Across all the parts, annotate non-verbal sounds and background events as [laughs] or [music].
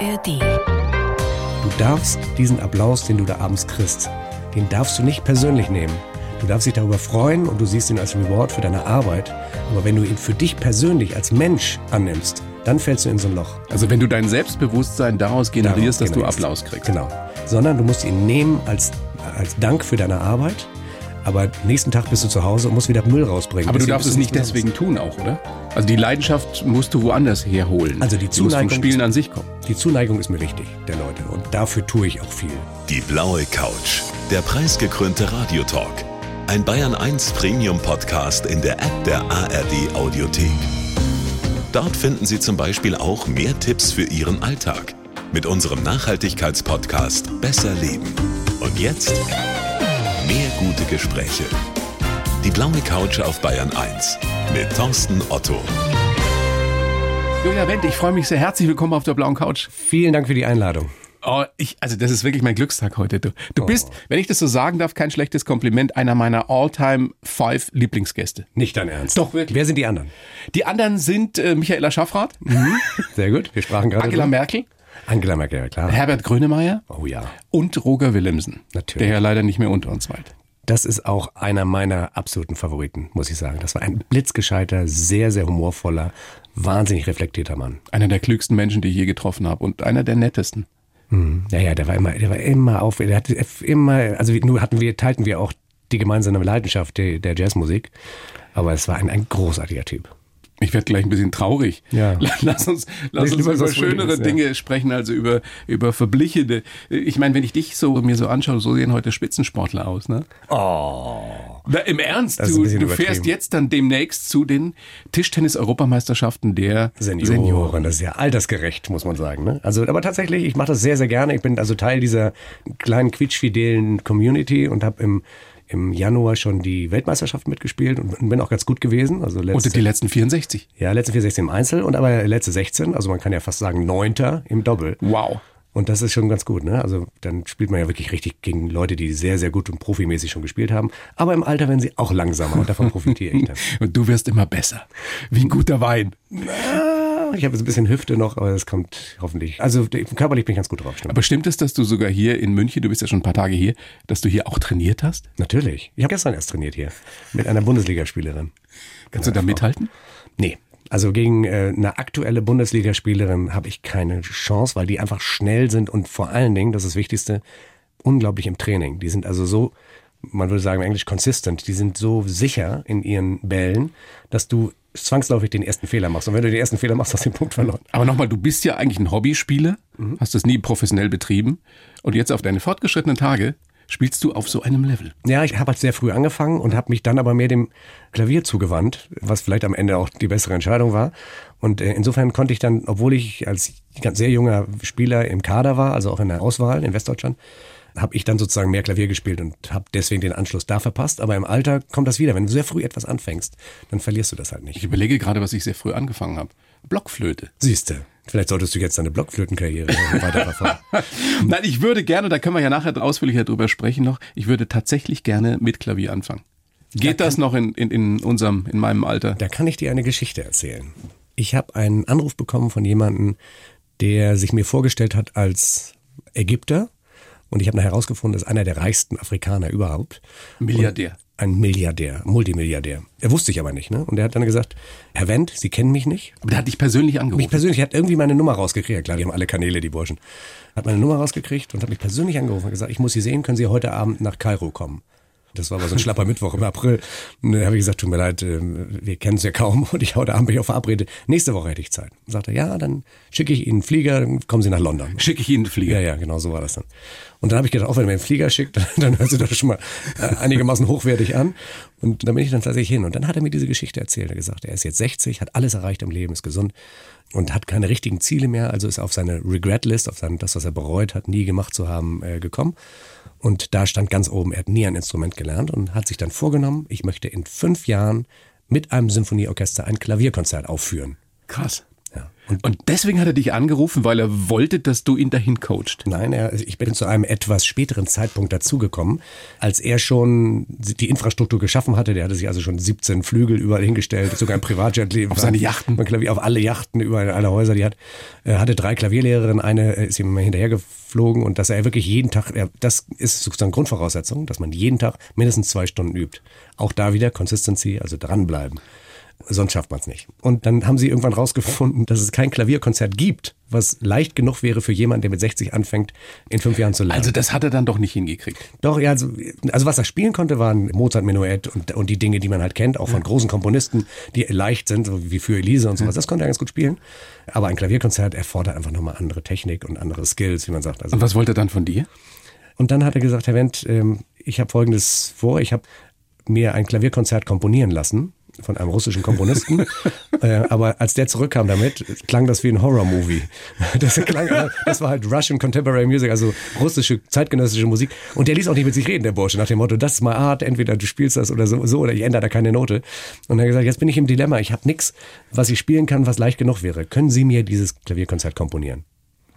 ARD. Du darfst diesen Applaus, den du da abends kriegst, den darfst du nicht persönlich nehmen. Du darfst dich darüber freuen und du siehst ihn als Reward für deine Arbeit. Aber wenn du ihn für dich persönlich als Mensch annimmst, dann fällst du in so ein Loch. Also wenn du dein Selbstbewusstsein daraus generierst, dass du generierst. Applaus kriegst. Genau. Sondern du musst ihn nehmen als, als Dank für deine Arbeit. Aber nächsten Tag bist du zu Hause und musst wieder Müll rausbringen. Aber du Deswegen darfst bist es nicht deswegen tun auch, oder? Also die Leidenschaft musst du woanders herholen. Also die muss vom Zuneigung- Spielen an sich kommen. Die Zuneigung ist mir wichtig, der Leute. Und dafür tue ich auch viel. Die blaue Couch. Der preisgekrönte Radiotalk. Ein Bayern 1 Premium Podcast in der App der ARD Audiothek. Dort finden Sie zum Beispiel auch mehr Tipps für Ihren Alltag mit unserem Nachhaltigkeitspodcast Besser Leben. Und jetzt mehr gute Gespräche. Die blaue Couch auf Bayern 1 mit Thorsten Otto. Julia Wendt, ich freue mich sehr. Herzlich willkommen auf der blauen Couch. Vielen Dank für die Einladung. Oh, ich, also das ist wirklich mein Glückstag heute. Du, du bist, wenn ich das so sagen darf, kein schlechtes Kompliment, einer meiner all-time five Lieblingsgäste. Nicht dein Ernst. Doch, wirklich. Wer sind die anderen? Die anderen sind äh, Michaela Schaffrath, Sehr gut. Wir sprachen gerade. Angela. Merkel, Angela Merkel, ja klar. Herbert Grönemeyer Oh ja. und Roger Willemsen. Natürlich. Der ja leider nicht mehr unter uns weilt. Das ist auch einer meiner absoluten Favoriten, muss ich sagen. Das war ein blitzgescheiter, sehr, sehr humorvoller, wahnsinnig reflektierter Mann. Einer der klügsten Menschen, die ich je getroffen habe und einer der nettesten. Ja, ja, der war immer, der war immer auf, der hatte immer, also nur hatten wir, teilten wir auch die gemeinsame Leidenschaft der, der Jazzmusik. Aber es war ein, ein großartiger Typ. Ich werde gleich ein bisschen traurig. Ja. [laughs] Lass uns, lass uns über schönere ja. Dinge sprechen, also über, über verblichene. Ich meine, wenn ich dich so mir so anschaue, so sehen heute Spitzensportler aus, ne? Oh. Na, Im Ernst, ist du, du fährst jetzt dann demnächst zu den Tischtennis-Europameisterschaften der Senioren, das ist ja altersgerecht, muss man sagen. Ne? Also, aber tatsächlich, ich mache das sehr, sehr gerne. Ich bin also Teil dieser kleinen quietschfidelen Community und habe im, im Januar schon die Weltmeisterschaft mitgespielt und bin auch ganz gut gewesen. Also letzte, Unter die letzten 64. ja, letzte 4, 16 im Einzel und aber letzte 16, also man kann ja fast sagen Neunter im Doppel. Wow. Und das ist schon ganz gut, ne? Also dann spielt man ja wirklich richtig gegen Leute, die sehr, sehr gut und profimäßig schon gespielt haben. Aber im Alter werden sie auch langsamer und davon profitiere ich dann. [laughs] Und du wirst immer besser. Wie ein guter Wein. Ah, Ich habe jetzt ein bisschen Hüfte noch, aber das kommt hoffentlich. Also körperlich bin ich ganz gut drauf, stimmt. Aber stimmt es, dass du sogar hier in München, du bist ja schon ein paar Tage hier, dass du hier auch trainiert hast? Natürlich. Ich habe gestern erst trainiert hier mit einer Bundesligaspielerin. Kannst du da mithalten? Nee. Also gegen äh, eine aktuelle Bundesligaspielerin habe ich keine Chance, weil die einfach schnell sind und vor allen Dingen, das ist das Wichtigste, unglaublich im Training. Die sind also so, man würde sagen im Englisch consistent, die sind so sicher in ihren Bällen, dass du zwangsläufig den ersten Fehler machst. Und wenn du den ersten Fehler machst, hast du den Punkt verloren. Aber nochmal, du bist ja eigentlich ein Hobbyspieler, Mhm. hast das nie professionell betrieben und jetzt auf deine fortgeschrittenen Tage spielst du auf so einem Level. Ja, ich habe halt sehr früh angefangen und habe mich dann aber mehr dem Klavier zugewandt, was vielleicht am Ende auch die bessere Entscheidung war. Und äh, insofern konnte ich dann, obwohl ich als ganz sehr junger Spieler im Kader war, also auch in der Auswahl in Westdeutschland, habe ich dann sozusagen mehr Klavier gespielt und habe deswegen den Anschluss da verpasst. Aber im Alter kommt das wieder. Wenn du sehr früh etwas anfängst, dann verlierst du das halt Ich nicht. überlege gerade, was ich sehr früh angefangen habe. Blockflöte. Siehste, vielleicht solltest du jetzt deine Blockflötenkarriere [laughs] weiterverfolgen. [laughs] Nein, ich würde gerne, da können wir ja nachher ausführlicher drüber sprechen noch, ich würde tatsächlich gerne mit Klavier anfangen. Geht das noch in, in, in unserem, in meinem Alter? Da kann ich dir eine Geschichte erzählen. Ich habe einen Anruf bekommen von jemandem, der sich mir vorgestellt hat als Ägypter. Und ich habe nachher herausgefunden, das ist einer der reichsten Afrikaner überhaupt. Milliardär. Ein Milliardär, Multimilliardär. Er wusste ich aber nicht, ne? Und er hat dann gesagt, Herr Wendt, Sie kennen mich nicht. Aber der hat dich persönlich Mich angerufen. persönlich hat irgendwie meine Nummer rausgekriegt. Klar, die haben alle Kanäle, die Burschen. Hat meine Nummer rausgekriegt und hat mich persönlich angerufen und gesagt, ich muss Sie sehen, können Sie heute Abend nach Kairo kommen? Das war aber so ein schlapper Mittwoch im April. Und dann habe ich gesagt, tut mir leid, äh, wir kennen es ja kaum und ich heute Abend bin ich auch verabredet. Nächste Woche hätte ich Zeit. Und sagte, ja, dann schicke ich Ihnen einen Flieger, dann kommen Sie nach London. Schicke ich Ihnen einen Flieger. Ja, ja, genau so war das dann. Und dann habe ich gedacht, auch wenn er mir einen Flieger schickt, [laughs] dann hört sich das schon mal äh, einigermaßen hochwertig an. Und dann bin ich dann tatsächlich hin. Und dann hat er mir diese Geschichte erzählt. Er hat gesagt, er ist jetzt 60, hat alles erreicht im Leben, ist gesund und hat keine richtigen Ziele mehr. Also ist auf seine Regret-List, auf sein, das, was er bereut hat, nie gemacht zu haben, äh, gekommen. Und da stand ganz oben, er hat nie ein Instrument gelernt und hat sich dann vorgenommen, ich möchte in fünf Jahren mit einem Symphonieorchester ein Klavierkonzert aufführen. Krass. Und, und deswegen hat er dich angerufen, weil er wollte, dass du ihn dahin coacht. Nein, er, ich bin zu einem etwas späteren Zeitpunkt dazugekommen, als er schon die Infrastruktur geschaffen hatte. Der hatte sich also schon 17 Flügel überall hingestellt, sogar ein Privatjet. [laughs] auf seine Yachten. Auf alle Yachten, überall alle Häuser, die hat. Er hatte drei Klavierlehrerinnen, eine ist ihm hinterhergeflogen und dass er wirklich jeden Tag, das ist sozusagen Grundvoraussetzung, dass man jeden Tag mindestens zwei Stunden übt. Auch da wieder Consistency, also dranbleiben. Sonst schafft man es nicht. Und dann haben sie irgendwann rausgefunden, dass es kein Klavierkonzert gibt, was leicht genug wäre für jemanden, der mit 60 anfängt, in fünf Jahren zu lernen. Also das hat er dann doch nicht hingekriegt. Doch, ja, also, also was er spielen konnte, waren Mozart-Menuett und, und die Dinge, die man halt kennt, auch von großen Komponisten, die leicht sind, so wie für Elise und sowas. Das konnte er ganz gut spielen. Aber ein Klavierkonzert erfordert einfach nochmal andere Technik und andere Skills, wie man sagt. Also, und was wollte er dann von dir? Und dann hat er gesagt, Herr Wendt, ähm, ich habe Folgendes vor. Ich habe mir ein Klavierkonzert komponieren lassen von einem russischen Komponisten. [laughs] äh, aber als der zurückkam damit, klang das wie ein Horror-Movie. [laughs] Das, das war halt Russian Contemporary Music, also russische zeitgenössische Musik. Und der ließ auch nicht mit sich reden, der Bursche, nach dem Motto, das ist mal Art, entweder du spielst das oder so, so oder ich ändere da keine Note. Und er hat gesagt, jetzt bin ich im Dilemma, ich habe nichts, was ich spielen kann, was leicht genug wäre. Können Sie mir dieses Klavierkonzert komponieren?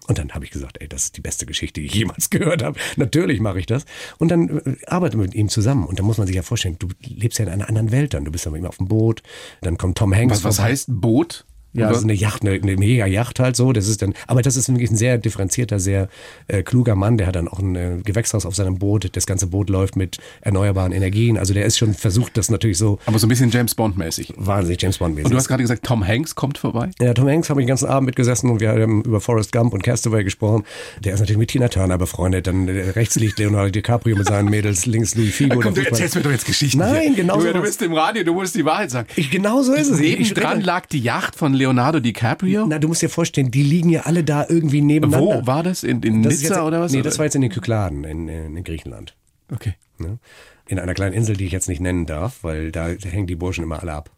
Und dann habe ich gesagt, ey, das ist die beste Geschichte, die ich jemals [laughs] gehört habe. Natürlich mache ich das. Und dann äh, arbeite mit ihm zusammen. Und da muss man sich ja vorstellen, du lebst ja in einer anderen Welt dann. Du bist ja immer auf dem Boot. Dann kommt Tom Hanks. Was, was heißt Boot? Ja, also eine Yacht, eine, eine mega Yacht halt so. Das ist dann, aber das ist wirklich ein sehr differenzierter, sehr äh, kluger Mann. Der hat dann auch ein äh, Gewächshaus auf seinem Boot. Das ganze Boot läuft mit erneuerbaren Energien. Also der ist schon versucht, das natürlich so. Aber so ein bisschen James Bond mäßig. Wahnsinnig James Bond mäßig. Und du hast gerade gesagt, Tom Hanks kommt vorbei. Ja, Tom Hanks habe ich den ganzen Abend mitgesessen und wir haben über Forrest Gump und Castaway gesprochen. Der ist natürlich mit Tina Turner befreundet. Dann äh, rechts liegt Leonardo DiCaprio mit seinen Mädels, links Louis Figo. Komm, du erzählst mir doch jetzt Geschichten. Nein, genau so. Du, bist im Radio, du musst die Wahrheit sagen. Ich, genau so ist es. Nebendran lag die Yacht von Leonardo DiCaprio. Na, du musst dir vorstellen, die liegen ja alle da irgendwie nebeneinander. Wo war das? In, in das Nizza jetzt, oder was? Nee, das war jetzt in den Kykladen in, in Griechenland. Okay. Ne? In einer kleinen Insel, die ich jetzt nicht nennen darf, weil da hängen die Burschen immer alle ab.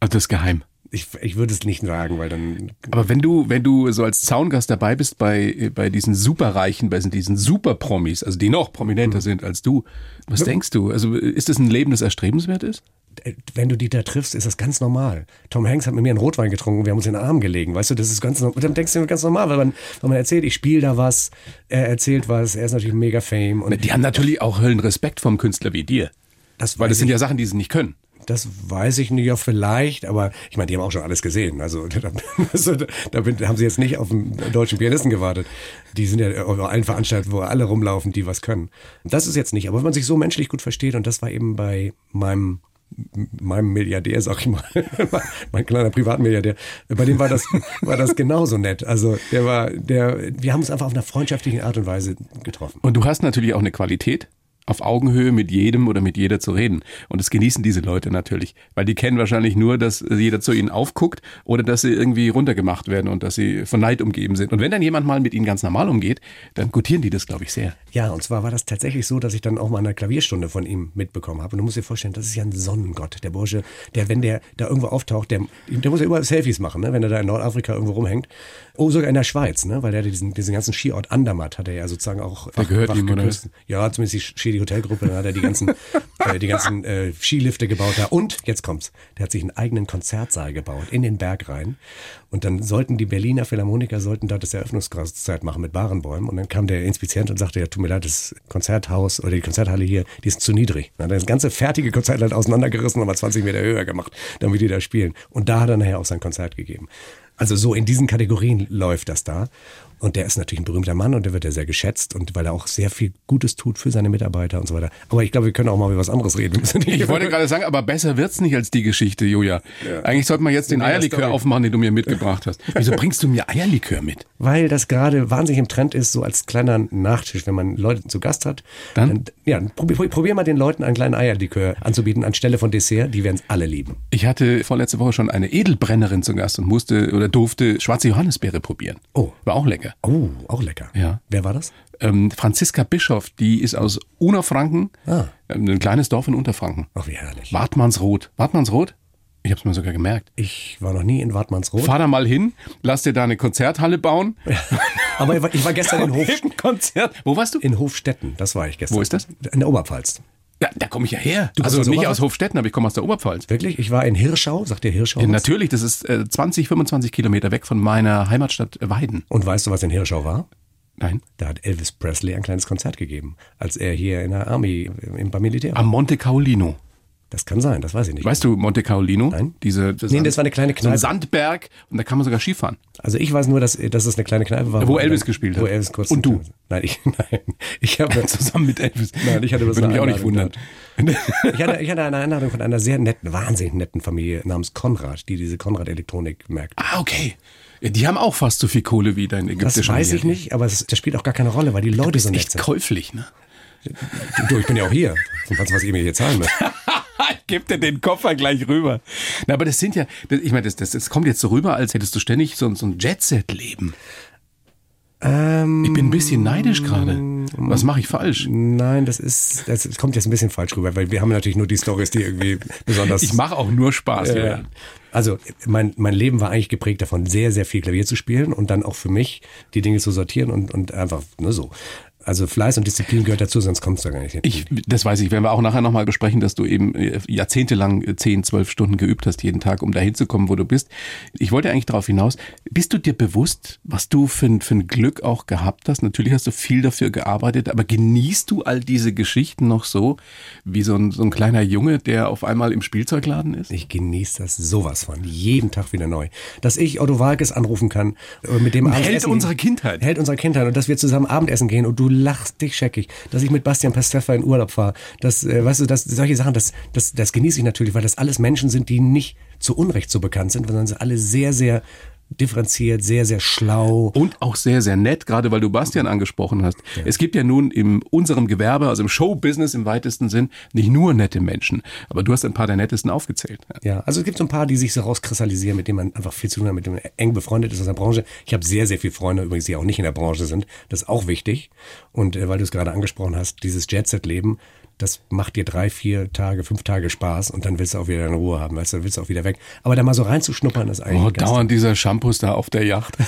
Also das ist geheim. Ich, ich würde es nicht sagen, weil dann. Aber wenn du, wenn du so als Zaungast dabei bist bei, bei diesen Superreichen, bei diesen Superpromis, also die noch prominenter mhm. sind als du, was ja. denkst du? Also ist das ein Leben, das erstrebenswert ist? Wenn du die da triffst, ist das ganz normal. Tom Hanks hat mit mir einen Rotwein getrunken, wir haben uns in den Arm gelegen, weißt du, das ist ganz normal. Dann denkst du ganz normal, weil man, weil man erzählt, ich spiele da was, er erzählt was, er ist natürlich mega Fame. Und die haben natürlich auch Höllenrespekt vom Künstler wie dir. Das weil das sind ja Sachen, die sie nicht können. Das weiß ich nicht, ja vielleicht, aber ich meine, die haben auch schon alles gesehen. Also [laughs] da, da, haben sie jetzt nicht auf einen deutschen Pianisten gewartet. Die sind ja auf allen Veranstaltungen, wo alle rumlaufen, die was können. Das ist jetzt nicht, aber wenn man sich so menschlich gut versteht, und das war eben bei meinem meinem Milliardär, sag ich mal, [laughs] mein kleiner Privatmilliardär, bei dem war das, war das genauso nett. Also der war, der, wir haben uns einfach auf einer freundschaftlichen Art und Weise getroffen. Und du hast natürlich auch eine Qualität, auf Augenhöhe mit jedem oder mit jeder zu reden. Und das genießen diese Leute natürlich, weil die kennen wahrscheinlich nur, dass jeder zu ihnen aufguckt oder dass sie irgendwie runtergemacht werden und dass sie von Neid umgeben sind. Und wenn dann jemand mal mit ihnen ganz normal umgeht, dann gutieren die das, glaube ich, sehr. Ja, und zwar war das tatsächlich so, dass ich dann auch mal eine Klavierstunde von ihm mitbekommen habe. Und du musst dir vorstellen, das ist ja ein Sonnengott, der Bursche, der, wenn der da irgendwo auftaucht, der, der muss ja überall Selfies machen, ne? wenn er da in Nordafrika irgendwo rumhängt. Oh, sogar in der Schweiz, ne? weil der diesen, diesen ganzen Skiort Andermatt hat er ja sozusagen auch. Der gehört ihm, oder? Ja, zumindest die Ski die Hotelgruppe, dann hat er die ganzen, [laughs] äh, die ganzen äh, Skilifte gebaut da. Und, jetzt kommt's, der hat sich einen eigenen Konzertsaal gebaut, in den Berg rein. Und dann sollten die Berliner Philharmoniker sollten dort das Eröffnungskonzert machen mit Barenbäumen. Und dann kam der Inspizient und sagte, ja, tut mir leid, das Konzerthaus oder die Konzerthalle hier, die ist zu niedrig. Dann hat er das ganze fertige Konzert halt auseinandergerissen und mal 20 Meter höher gemacht, damit die da spielen. Und da hat er nachher auch sein Konzert gegeben. Also so in diesen Kategorien läuft das da. Und der ist natürlich ein berühmter Mann und der wird ja sehr geschätzt und weil er auch sehr viel Gutes tut für seine Mitarbeiter und so weiter. Aber ich glaube, wir können auch mal über was anderes reden. Ich wollte [laughs] gerade sagen, aber besser wird's nicht als die Geschichte, Julia. Ja. Eigentlich sollte man jetzt den Eierlikör aufmachen, den du mir mitgebracht hast. Wieso bringst du mir Eierlikör mit? Weil das gerade wahnsinnig im Trend ist, so als kleiner Nachtisch, wenn man Leute zu Gast hat. Dann? dann ja, probier, probier, mal den Leuten einen kleinen Eierlikör anzubieten anstelle von Dessert. Die werden es alle lieben. Ich hatte vorletzte Woche schon eine Edelbrennerin zu Gast und musste oder durfte schwarze Johannisbeere probieren. Oh. War auch lecker. Oh, auch lecker. Ja. Wer war das? Ähm, Franziska Bischoff, die ist aus Unerfranken, ah. Ähm, ein kleines Dorf in Unterfranken. Ach, wie herrlich. Wartmannsroth. Wartmannsroth? Ich habe es mir sogar gemerkt. Ich war noch nie in Wartmannsroth. Fahr da mal hin, lass dir da eine Konzerthalle bauen. Ja. Aber ich war, ich war gestern in [laughs] Hofstetten. Konzert. Wo warst du? In Hofstetten, das war ich gestern. Wo ist das? In der Oberpfalz. Da, da komme ich ja her. Du also aus nicht aus Hofstetten, aber ich komme aus der Oberpfalz. Wirklich? Ich war in Hirschau, sagt ihr Hirschau? Ja, natürlich, das ist äh, 20, 25 Kilometer weg von meiner Heimatstadt Weiden. Und weißt du, was in Hirschau war? Nein. Da hat Elvis Presley ein kleines Konzert gegeben, als er hier in der Army, im, beim Militär war. Am Monte Caolino. Das kann sein, das weiß ich nicht. Weißt du Monte Caolino? Nein. Diese, das Nee, das war eine kleine so ein Kneipe. Sandberg und da kann man sogar Skifahren. Also ich weiß nur, dass, dass es eine kleine Kneipe war. Wo Elvis gespielt hat. Wo Elvis kurz Und du? [laughs] Nein, ich, nein. Ich habe [laughs] Zusammen mit Elvis. Nein, ich hatte bloß Würde mich auch nicht wundern. Ich hatte, ich hatte eine Einladung von einer sehr netten, wahnsinnig netten Familie namens Konrad, die diese Konrad Elektronik merkt. ah, okay. Ja, die haben auch fast so viel Kohle wie dein Das ägyptischer weiß ich nicht, aber es, das spielt auch gar keine Rolle, weil die Leute so Ist nett echt sind. käuflich, ne? Du, ich bin ja auch hier. Und was, was ihr mir hier zahlen müsst. [laughs] ich geb dir den Koffer gleich rüber. Na, aber das sind ja, das, ich meine, das, das, das kommt jetzt so rüber, als hättest du ständig so, so ein Jet-Set-Leben. Ähm, Ich bin ein bisschen neidisch gerade. Was mache ich falsch? nein, das ist, das kommt jetzt ein bisschen falsch rüber, weil wir haben natürlich nur die Stories, die irgendwie besonders. Ich mache auch nur Spaß. Julian. Also mein, mein Leben war eigentlich geprägt davon, sehr, sehr viel Klavier zu spielen und dann auch für mich die Dinge zu sortieren und, und einfach nur so. Also Fleiß und Disziplin gehört dazu, sonst kommst du da gar nicht hin. Ich, das weiß ich, werden wir auch nachher nochmal besprechen, dass du eben äh, jahrzehntelang äh, 10, 12 Stunden geübt hast jeden Tag, um dahin zu kommen, wo du bist. Ich wollte eigentlich darauf hinaus, bist du dir bewusst, was du für, ein- für ein Glück auch gehabt hast? Natürlich hast du viel dafür gearbeitet, aber genießt du all diese Geschichten noch so, wie so ein, so ein kleiner Junge, der auf einmal im Spielzeugladen ist? Ich genieße das sowas von. Jeden Tag wieder neu. Dass ich Otto Walkes anrufen kann, äh, mit dem abends Held essen- unserer Kindheit. Held unserer Kindheit. Und dass wir zusammen Abendessen gehen und du lachst dich scheckig. Dass ich mit Bastian Pasteffer in Urlaub fahre. Das, äh, weißt du, das, solche Sachen, das, das, das genieße ich natürlich, weil das alles Menschen sind, die nicht zu Unrecht so bekannt sind, sondern sie alle sehr, sehr differenziert, sehr, sehr schlau. Und auch sehr, sehr nett, gerade weil du Bastian angesprochen hast. Es gibt ja nun in unserem Gewerbe, also im Showbusiness im weitesten Sinn, nicht nur nette Menschen. Aber du hast ein paar der nettesten aufgezählt. Ja, also es gibt so ein paar, die sich so rauskristallisieren, mit denen man einfach viel zu tun hat, mit denen man eng befreundet ist aus der Branche. Ich habe sehr, sehr viele Freunde, übrigens, die auch nicht in der Branche sind. Das ist auch wichtig. Und äh, weil du es gerade angesprochen hast, dieses Jet-Set-Leben, das macht dir drei, vier Tage, fünf Tage Spaß und dann willst du auch wieder deine Ruhe haben, weißt du, dann willst du auch wieder weg. Aber da mal so reinzuschnuppern, ist eigentlich Oh, dauernd dieser Shampoos da auf der Yacht. [laughs]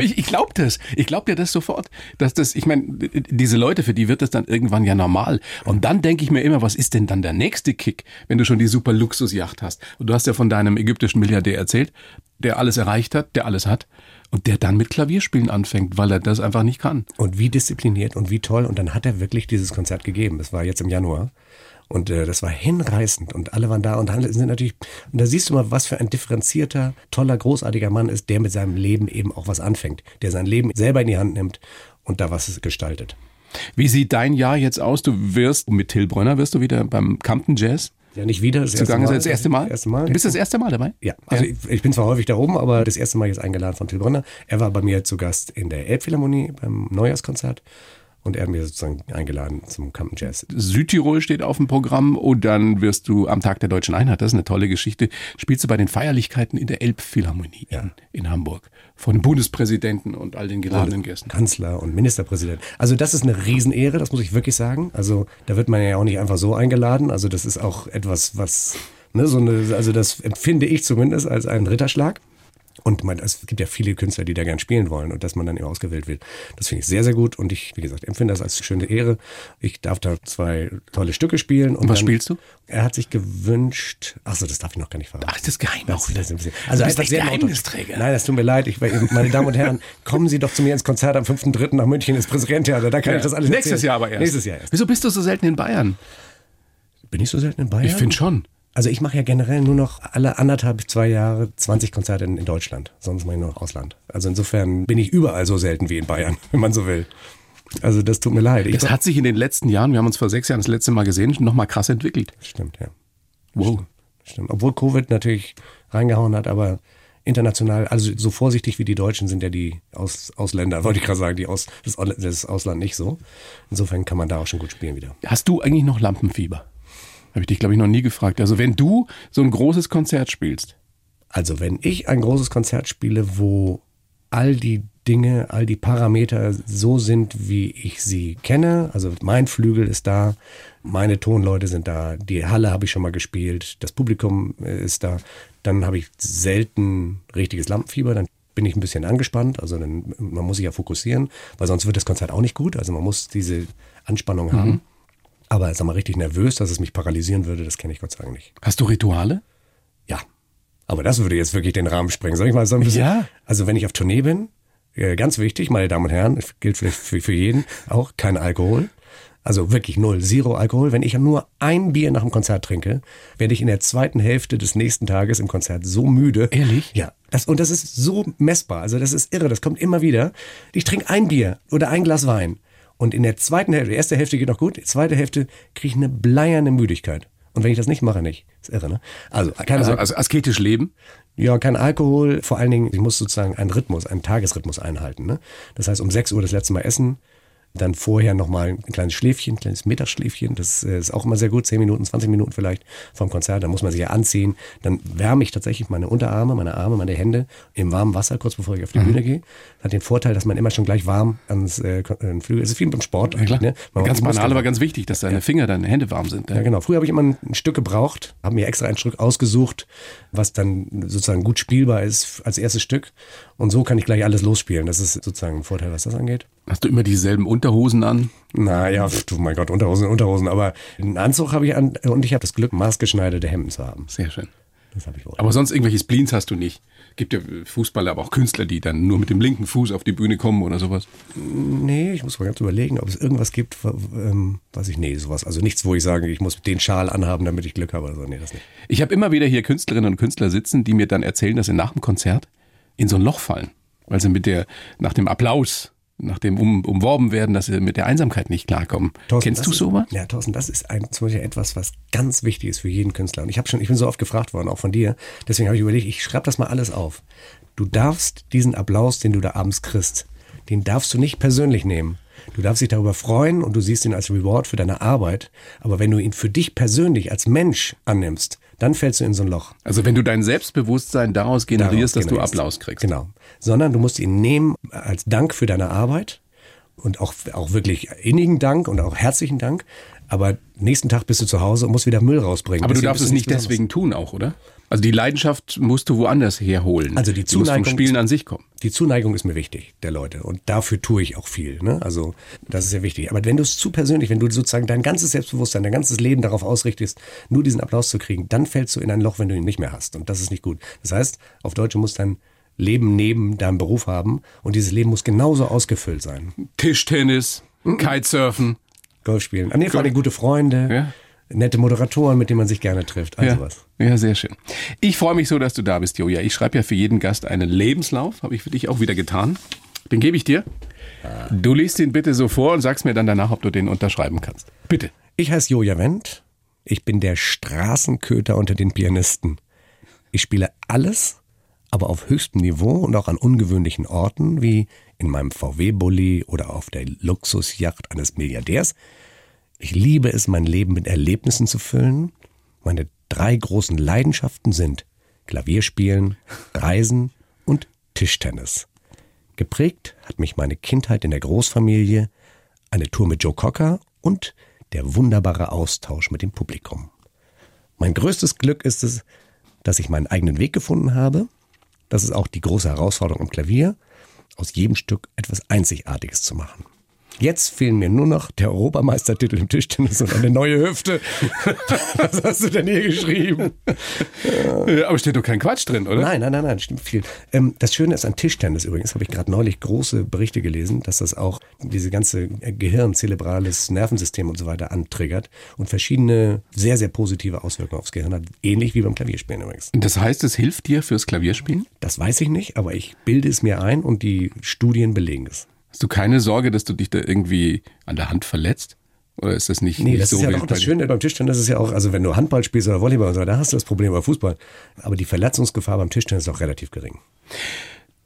Ich, ich glaube das. Ich glaube dir das sofort. Dass das, ich meine, diese Leute, für die wird das dann irgendwann ja normal. Und dann denke ich mir immer, was ist denn dann der nächste Kick, wenn du schon die super Luxusjacht hast? Und du hast ja von deinem ägyptischen Milliardär erzählt, der alles erreicht hat, der alles hat. Und der dann mit Klavierspielen anfängt, weil er das einfach nicht kann. Und wie diszipliniert und wie toll. Und dann hat er wirklich dieses Konzert gegeben. Das war jetzt im Januar. Und äh, das war hinreißend. Und alle waren da und sind natürlich. Und da siehst du mal, was für ein differenzierter, toller, großartiger Mann ist, der mit seinem Leben eben auch was anfängt. Der sein Leben selber in die Hand nimmt und da was gestaltet. Wie sieht dein Jahr jetzt aus? Du wirst mit Till Brönner wirst du wieder beim Compton Jazz Ja, nicht wieder. Das zugange. Das erste Mal? Das erste Mal. Du bist das erste Mal dabei? Ja, also Ich, ich bin zwar häufig da oben, aber das erste Mal jetzt eingeladen von Till Brönner. Er war bei mir zu Gast in der Elbphilharmonie beim Neujahrskonzert und er hat mir sozusagen eingeladen zum Campen Jazz. Südtirol steht auf dem Programm und dann wirst du am Tag der Deutschen Einheit, das ist eine tolle Geschichte, spielst du bei den Feierlichkeiten in der Elbphilharmonie in, in Hamburg von dem Bundespräsidenten und all den geladenen Gästen. Kanzler und Ministerpräsident. Also das ist eine Riesenehre, das muss ich wirklich sagen. Also da wird man ja auch nicht einfach so eingeladen. Also das ist auch etwas, was, ne, so eine, also das empfinde ich zumindest als einen Ritterschlag. Und man, es gibt ja viele Künstler, die da gern spielen wollen und dass man dann eben ausgewählt wird. Das finde ich sehr, sehr gut und ich, wie gesagt, empfinde das als schöne Ehre. Ich darf da zwei tolle Stücke spielen. Und was dann- spielst du? Er hat sich gewünscht, ach so, das darf ich noch gar nicht verraten. Ach, das ist geheim Das- auch wieder. das ist bisschen- Du Also bist echt sehr Geheimnisträger. Nein, das tut mir leid. Ich, meine Damen und Herren, [laughs] kommen Sie doch zu mir ins Konzert am 5.3. nach München ins Präsidententheater. Da kann ich das alles Nächstes erzählen. Jahr aber erst. Nächstes Jahr erst. Wieso bist du so selten in Bayern? Bin ich so selten in Bayern? Ich finde schon. Also ich mache ja generell nur noch alle anderthalb, zwei Jahre 20 Konzerte in, in Deutschland. Sonst mache ich nur noch Ausland. Also insofern bin ich überall so selten wie in Bayern, [laughs] wenn man so will. Also das tut mir leid. Ich Das hat sich in den letzten Jahren, wir haben uns vor sechs Jahren das letzte Mal gesehen, nochmal krass entwickelt. Stimmt, ja. Wow. Stimmt. Obwohl Covid natürlich reingehauen hat, aber international, also so vorsichtig wie die Deutschen sind ja die Aus, Ausländer, [laughs] wollte ich gerade sagen, die aus, das, Au- das Ausland nicht so. Insofern kann man da auch schon gut spielen wieder. Hast du eigentlich noch Lampenfieber? Habe ich dich, glaube ich, noch nie gefragt. Also wenn du so ein großes Konzert spielst, Also wenn ich ein großes Konzert spiele, wo all die Dinge, all die Parameter so sind, wie ich sie kenne, also mein Flügel ist da, meine Tonleute sind da, die Halle habe ich schon mal gespielt, das Publikum äh, ist da, dann habe ich selten richtiges Lampenfieber, dann bin ich ein bisschen angespannt, also dann, man muss sich ja fokussieren, weil sonst wird das Konzert auch nicht gut, also man muss diese Anspannung haben. Aber sag mal richtig nervös, dass es mich paralysieren würde, das kenne ich Gott sei Dank nicht. Hast du Rituale? Ja. Aber das würde jetzt wirklich den Rahmen sprengen. Soll ich mal so ein bisschen? Ja. Also wenn ich auf Tournee bin, äh, ganz wichtig, meine Damen und Herren, gilt vielleicht für, für jeden, auch kein Alkohol. Also wirklich null, zero Alkohol. Wenn ich nur ein Bier nach dem Konzert trinke, werde ich in der zweiten Hälfte des nächsten Tages im Konzert so müde. Ehrlich? Ja. Das, und das ist so messbar. Also das ist irre. Das kommt immer wieder. Ich trinke ein Bier oder ein Glas Wein. Und in der zweiten Hälfte, die erste Hälfte geht noch gut, die zweite Hälfte kriege ich eine bleierne Müdigkeit. Und wenn ich das nicht mache, nicht. Ist irre, ne? Also, kein Also, Al- also asketisch leben? ja, kein Alkohol. Vor allen Dingen, ich muss sozusagen einen Rhythmus, einen Tagesrhythmus einhalten. Ne? Das heißt, um 6 Uhr das letzte Mal essen, dann vorher nochmal ein kleines Schläfchen, ein kleines Mittagsschläfchen. Das äh, ist auch immer sehr gut, 10 Minuten, 20 Minuten vielleicht vom Konzert. Dann muss man sich ja anziehen. Dann wärme ich tatsächlich meine Unterarme, meine Arme, meine Hände im warmen Wasser, kurz bevor ich auf die Mhm. Bühne gehe. Das hat den Vorteil, dass man immer schon gleich warm ans äh, äh, Flügel. Es ist wie beim Sport. Ja. Ne? Man Ganz banal, aber Muskeln- ganz wichtig, dass deine Finger, deine Hände warm sind. ja, genau. Früher habe ich immer ein, ein Stück gebraucht, habe mir extra ein Stück ausgesucht, was dann sozusagen gut spielbar ist als erstes Stück. Und so kann ich gleich alles losspielen. Das ist sozusagen ein Vorteil, was das angeht. Hast du immer dieselben Unterhosen an? Naja, du mein Gott, Unterhosen, Unterhosen. Aber einen Anzug habe ich an und ich habe das Glück, maßgeschneiderte Hemden zu haben. Sehr schön. Das habe ich wohl. Aber sonst irgendwelche Spleens hast du nicht. Gibt ja Fußballer, aber auch Künstler, die dann nur mit dem linken Fuß auf die Bühne kommen oder sowas. Nee, ich muss mal ganz überlegen, ob es irgendwas gibt, wa- ähm, weiß ich, nee, sowas. Also nichts, wo ich sage, ich muss den Schal anhaben, damit ich Glück habe oder so. Nee, das nicht. Ich habe immer wieder hier Künstlerinnen und Künstler sitzen, die mir dann erzählen, dass sie nach dem Konzert in so ein Loch fallen, weil sie mit der nach dem Applaus, nach dem um, umworben werden, dass sie mit der Einsamkeit nicht klarkommen. Thorsten, Kennst du sowas? Ja, Thorsten, das ist ein, zum Beispiel etwas, was ganz wichtig ist für jeden Künstler. Und ich habe schon, ich bin so oft gefragt worden, auch von dir. Deswegen habe ich überlegt, ich schreibe das mal alles auf. Du darfst diesen Applaus, den du da abends kriegst, den darfst du nicht persönlich nehmen. Du darfst dich darüber freuen und du siehst ihn als Reward für deine Arbeit. Aber wenn du ihn für dich persönlich als Mensch annimmst, dann fällst du in so ein Loch. Also wenn du dein Selbstbewusstsein daraus generierst, Daraus dass du. Applaus kriegst. Genau. Sondern du musst ihn nehmen als Dank für deine Arbeit und auch, auch wirklich innigen Dank und auch herzlichen Dank. Aber nächsten Tag bist du zu Hause und musst wieder Müll rausbringen. Aber du Deswegen darfst bist es nicht deswegen tun auch, oder? Also die Leidenschaft musst du woanders herholen. Also die du musst vom Zuneigung- Spielen an sich kommen. Die Zuneigung ist mir wichtig, der Leute. Und dafür tue ich auch viel. Ne? Also das ist sehr wichtig. Aber wenn du es zu persönlich, wenn du sozusagen dein ganzes Selbstbewusstsein, dein ganzes Leben darauf ausrichtest, nur diesen Applaus zu kriegen, dann fällst du in ein Loch, wenn du ihn nicht mehr hast. Und das ist nicht gut. Das heißt, auf Deutsch, du musst dein Leben neben deinem Beruf haben. Und dieses Leben muss genauso ausgefüllt sein. Tischtennis, Mhm. Kitesurfen. Golf spielen. An vor allem gute Freunde, Ja. Nette Moderatoren, mit denen man sich gerne trifft. Also Ja. was. ja, sehr schön. Ich freue mich so, dass du da bist, Joja. Ich schreibe ja für jeden Gast einen Lebenslauf. Habe ich für dich auch wieder getan. Den gebe ich dir. Du liest ihn bitte so vor und sagst mir dann danach, ob du den unterschreiben kannst. Bitte. Ich heiße Joja Wendt. Ich bin der Straßenköter unter den Pianisten. Ich spiele alles, aber auf höchstem Niveau und auch an ungewöhnlichen Orten, wie in meinem VW-Bully oder auf der Luxusjacht eines Milliardärs. Ich liebe es, mein Leben mit Erlebnissen zu füllen. Meine drei großen Leidenschaften sind Klavierspielen, Reisen und Tischtennis. Geprägt hat mich meine Kindheit in der Großfamilie, eine Tour mit Joe Cocker und der wunderbare Austausch mit dem Publikum. Mein größtes Glück ist es, dass ich meinen eigenen Weg gefunden habe. Das ist auch die große Herausforderung am Klavier, aus jedem Stück etwas Einzigartiges zu machen. Jetzt fehlen mir nur noch der Europameistertitel im Tischtennis und eine neue Hüfte. [laughs] Was hast du denn hier geschrieben? Äh, Aber steht doch kein Quatsch drin, oder? Nein, nein, nein, nein, stimmt viel. Ähm, das Schöne ist an Tischtennis übrigens, habe ich gerade neulich große Berichte gelesen, dass das auch diese ganze Gehirn, zerebrales Nervensystem und so weiter antriggert und verschiedene sehr, sehr positive Auswirkungen aufs Gehirn hat. Ähnlich wie beim Klavierspielen übrigens. Das heißt, es hilft dir fürs Klavierspielen? Das weiß ich nicht, aber ich bilde es mir ein und die Studien belegen es. Hast du keine Sorge, dass du dich da irgendwie an der Hand verletzt? Oder ist das nicht, Nee, nicht das so ist ja auch das? Schöne beim Tischtennis ist ja auch, also wenn du Handball spielst oder Volleyball und so, da hast du das Problem bei Fußball. Aber die Verletzungsgefahr beim Tischtennis ist auch relativ gering.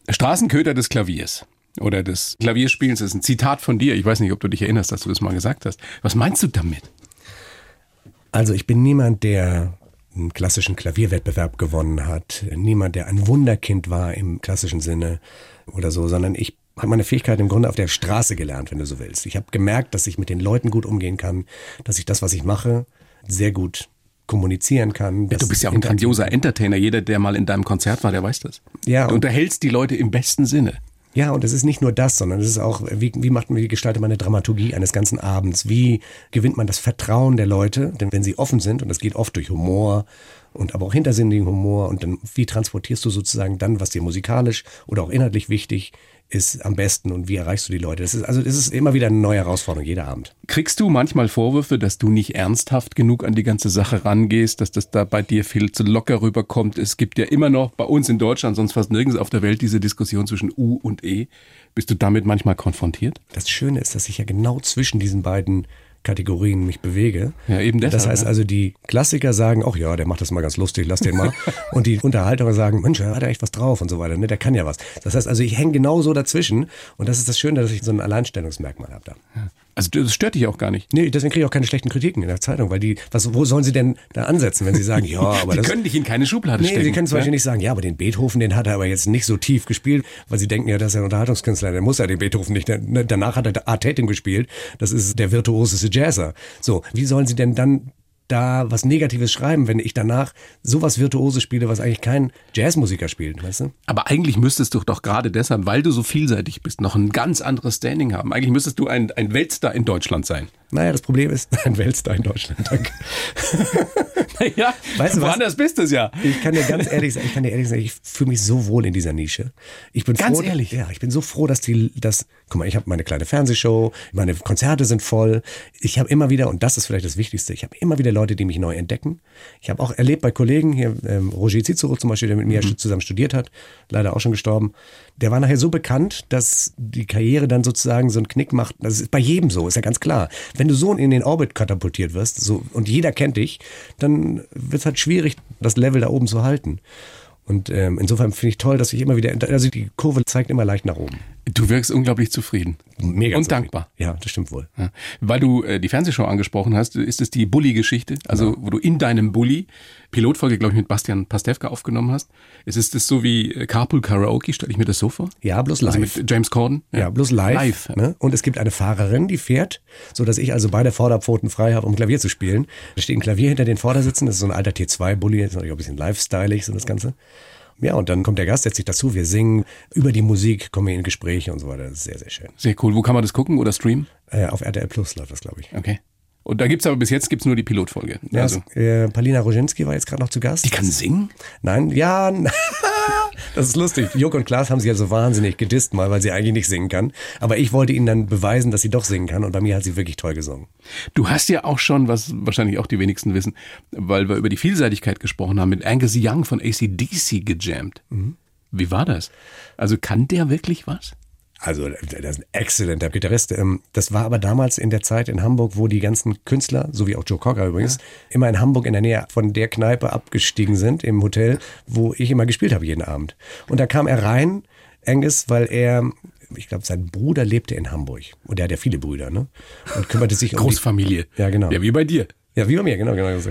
Straßenköter des Klaviers oder des Klavierspielens ist ein Zitat von dir. Ich weiß nicht, ob du dich erinnerst, dass du das mal gesagt hast. Was meinst du damit? Also ich bin niemand, der einen klassischen Klavierwettbewerb gewonnen hat, niemand, der ein Wunderkind war im klassischen Sinne oder so, sondern ich habe meine Fähigkeit im Grunde auf der Straße gelernt, wenn du so willst. Ich habe gemerkt, dass ich mit den Leuten gut umgehen kann, dass ich das, was ich mache, sehr gut kommunizieren kann. Du bist ja auch ein grandioser Entertainer. Jeder, der mal in deinem Konzert war, der weiß das. Ja, Du und- unterhältst die Leute im besten Sinne. Ja, und es ist nicht nur das, sondern es ist auch, wie, wie macht man, wie gestaltet man eine Dramaturgie eines ganzen Abends? Wie gewinnt man das Vertrauen der Leute? Denn wenn sie offen sind, und das geht oft durch Humor und aber auch hintersinnigen Humor, und dann, wie transportierst du sozusagen dann, was dir musikalisch oder auch inhaltlich wichtig ist am besten und wie erreichst du die Leute? Das ist, also das ist immer wieder eine neue Herausforderung, jeder Abend. Kriegst du manchmal Vorwürfe, dass du nicht ernsthaft genug an die ganze Sache rangehst, dass das da bei dir viel zu locker rüberkommt? Es gibt ja immer noch bei uns in Deutschland, sonst fast nirgends auf der Welt, diese Diskussion zwischen U und E. Bist du damit manchmal konfrontiert? Das Schöne ist, dass ich ja genau zwischen diesen beiden Kategorien mich bewege. Ja, eben deshalb, das heißt ja. also, die Klassiker sagen, ach ja, der macht das mal ganz lustig, lass den mal. [laughs] und die Unterhalter sagen, Mensch, da hat er echt was drauf und so weiter, ne? der kann ja was. Das heißt also, ich hänge genau so dazwischen und das ist das Schöne, dass ich so ein Alleinstellungsmerkmal habe da. Also das stört dich auch gar nicht. Nee, deswegen kriege ich auch keine schlechten Kritiken in der Zeitung, weil die, was, wo sollen sie denn da ansetzen, wenn sie sagen, ja, [laughs] aber das... können dich in keine Schublade Nee, stecken. sie können zum ja? Beispiel nicht sagen, ja, aber den Beethoven, den hat er aber jetzt nicht so tief gespielt, weil sie denken ja, das ist ein Unterhaltungskünstler, der muss ja den Beethoven nicht. Ne, danach hat er Art Tatum gespielt, das ist der virtuoseste Jazzer. So, wie sollen sie denn dann da was Negatives schreiben, wenn ich danach sowas Virtuoses spiele, was eigentlich kein Jazzmusiker spielt, weißt du? Aber eigentlich müsstest du doch gerade deshalb, weil du so vielseitig bist, noch ein ganz anderes Standing haben. Eigentlich müsstest du ein, ein Weltstar in Deutschland sein. Naja, das Problem ist, [laughs] ein Weltstar in Deutschland, danke. [laughs] [laughs] ja, Weißt du was? woanders bist du es ja. Ich kann dir ganz ehrlich sagen, ich kann dir ehrlich sagen, ich fühle mich so wohl in dieser Nische. Ich bin Ganz froh, ehrlich? Ja, ich bin so froh, dass die, das, guck mal, ich habe meine kleine Fernsehshow, meine Konzerte sind voll. Ich habe immer wieder, und das ist vielleicht das Wichtigste, ich habe immer wieder Leute, die mich neu entdecken. Ich habe auch erlebt bei Kollegen hier, ähm, Roger Cicero zum Beispiel, der mit mir zusammen studiert hat, leider auch schon gestorben. Der war nachher so bekannt, dass die Karriere dann sozusagen so einen Knick macht. Das ist bei jedem so, ist ja ganz klar. Wenn du so in den Orbit katapultiert wirst, so, und jeder kennt dich, dann wird es halt schwierig, das Level da oben zu halten. Und ähm, insofern finde ich toll, dass ich immer wieder, also die Kurve zeigt immer leicht nach oben. Du wirkst unglaublich zufrieden. Mega Und zufrieden. dankbar. Ja, das stimmt wohl. Ja. Weil du äh, die Fernsehshow angesprochen hast, ist es die Bully-Geschichte, also wo du in deinem Bully Pilotfolge, glaube ich, mit Bastian Pastewka aufgenommen hast. Ist es das so wie äh, Carpool Karaoke, stelle ich mir das so vor? Ja, bloß live. Also mit James Corden? Ja, bloß live. Live. Ne? Und es gibt eine Fahrerin, die fährt, so dass ich also beide Vorderpfoten frei habe, um Klavier zu spielen. Da steht ein Klavier hinter den Vordersitzen. Das ist so ein alter T2-Bully, ist natürlich auch ein bisschen lifestyleig, so das Ganze. Ja, und dann kommt der Gast, setzt sich dazu, wir singen über die Musik, kommen wir in Gespräche und so weiter. Das ist sehr, sehr schön. Sehr cool. Wo kann man das gucken oder streamen? Äh, auf RTL Plus läuft das, glaube ich. Okay. Und da gibt's aber bis jetzt gibt's nur die Pilotfolge. Ja, also, äh, Palina Roginski war jetzt gerade noch zu Gast. die kann singen? Nein, ja, [laughs] [laughs] das ist lustig. Juck und Klaas haben sie ja so wahnsinnig gedisst mal, weil sie eigentlich nicht singen kann. Aber ich wollte ihnen dann beweisen, dass sie doch singen kann und bei mir hat sie wirklich toll gesungen. Du hast ja auch schon, was wahrscheinlich auch die wenigsten wissen, weil wir über die Vielseitigkeit gesprochen haben, mit Angus Young von ACDC gejammt. Mhm. Wie war das? Also kann der wirklich was? Also, der ist ein exzellenter Gitarrist. Ähm, Das war aber damals in der Zeit in Hamburg, wo die ganzen Künstler, so wie auch Joe Cocker übrigens, immer in Hamburg in der Nähe von der Kneipe abgestiegen sind, im Hotel, wo ich immer gespielt habe jeden Abend. Und da kam er rein, Angus, weil er, ich glaube, sein Bruder lebte in Hamburg. Und er hat ja viele Brüder, ne? Und kümmerte sich um die, Großfamilie. Ja, genau. Ja, wie bei dir. Ja, wie bei mir, genau, genau. das.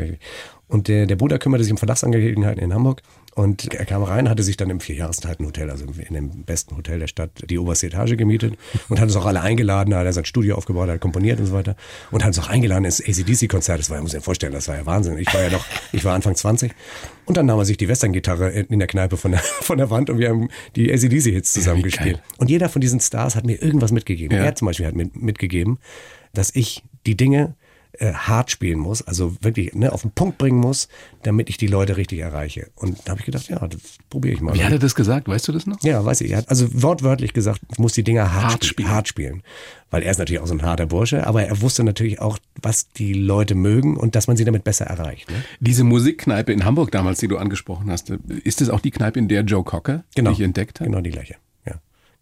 Und der, der Bruder kümmerte sich um Verlagsangelegenheiten in Hamburg. Und er kam rein, hatte sich dann im Vierjahreszeiten-Hotel, also in dem besten Hotel der Stadt, die oberste Etage gemietet und hat uns auch alle eingeladen. Da hat er sein Studio aufgebaut, hat komponiert und so weiter. Und hat uns auch eingeladen ins ACDC-Konzert. Das war, muss ich mir vorstellen, das war ja Wahnsinn. Ich war ja noch, ich war Anfang 20. Und dann nahm er sich die Western-Gitarre in der Kneipe von der, [laughs] von der Wand und wir haben die ACDC-Hits zusammen wie gespielt. geil. Und jeder von diesen Stars hat mir irgendwas mitgegeben. Ja. Er zum Beispiel hat mir mitgegeben, dass ich die Dinge äh, hart spielen muss, also wirklich ne, auf den Punkt bringen muss, damit ich die Leute richtig erreiche. Und da habe ich gedacht, ja, das probiere ich mal. Wie hat er das gesagt? Weißt du das noch? ja, weiß ich. Er hat also wortwörtlich gesagt, ich muss die Dinger hart, Hart spielen, hart spielen. Weil er ist natürlich auch so ein harter Bursche, aber er wusste natürlich auch, was die Leute mögen und dass man sie damit besser erreicht. Ne? Diese Musikkneipe in Hamburg damals, die du angesprochen hast, ist das auch die Kneipe, in der Joe Cocker dich entdeckt hat? Genau die gleiche. Ja,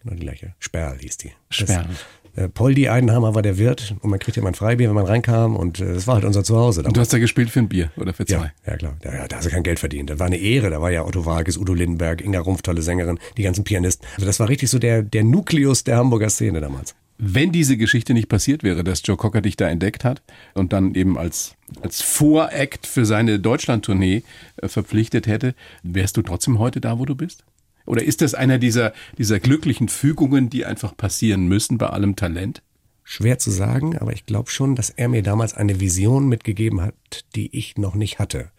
genau die gleiche. Sperl hieß die. Sperl. Das, äh, Poldi Eidenhammer war der Wirt und man kriegte immer ein Freibier, wenn man reinkam und äh, das war halt unser Zuhause. Und du hast da gespielt für ein Bier oder für zwei? Ja, ja klar. Da, ja, da hast du kein Geld verdient. Das war eine Ehre. Da war ja Otto Wages, Udo Lindenberg, Inga Rumpf, tolle Sängerin, die ganzen Pianisten. Also das war richtig so der, der Nukleus der Hamburger Szene damals. Wenn diese Geschichte nicht passiert wäre, dass Joe Cocker dich da entdeckt hat und dann eben als, als Voract für seine Deutschland-Tournee äh, verpflichtet hätte, wärst du trotzdem heute da, wo du bist? Oder ist das einer dieser, dieser glücklichen Fügungen, die einfach passieren müssen bei allem Talent? Schwer zu sagen, aber ich glaube schon, dass er mir damals eine Vision mitgegeben hat, die ich noch nicht hatte.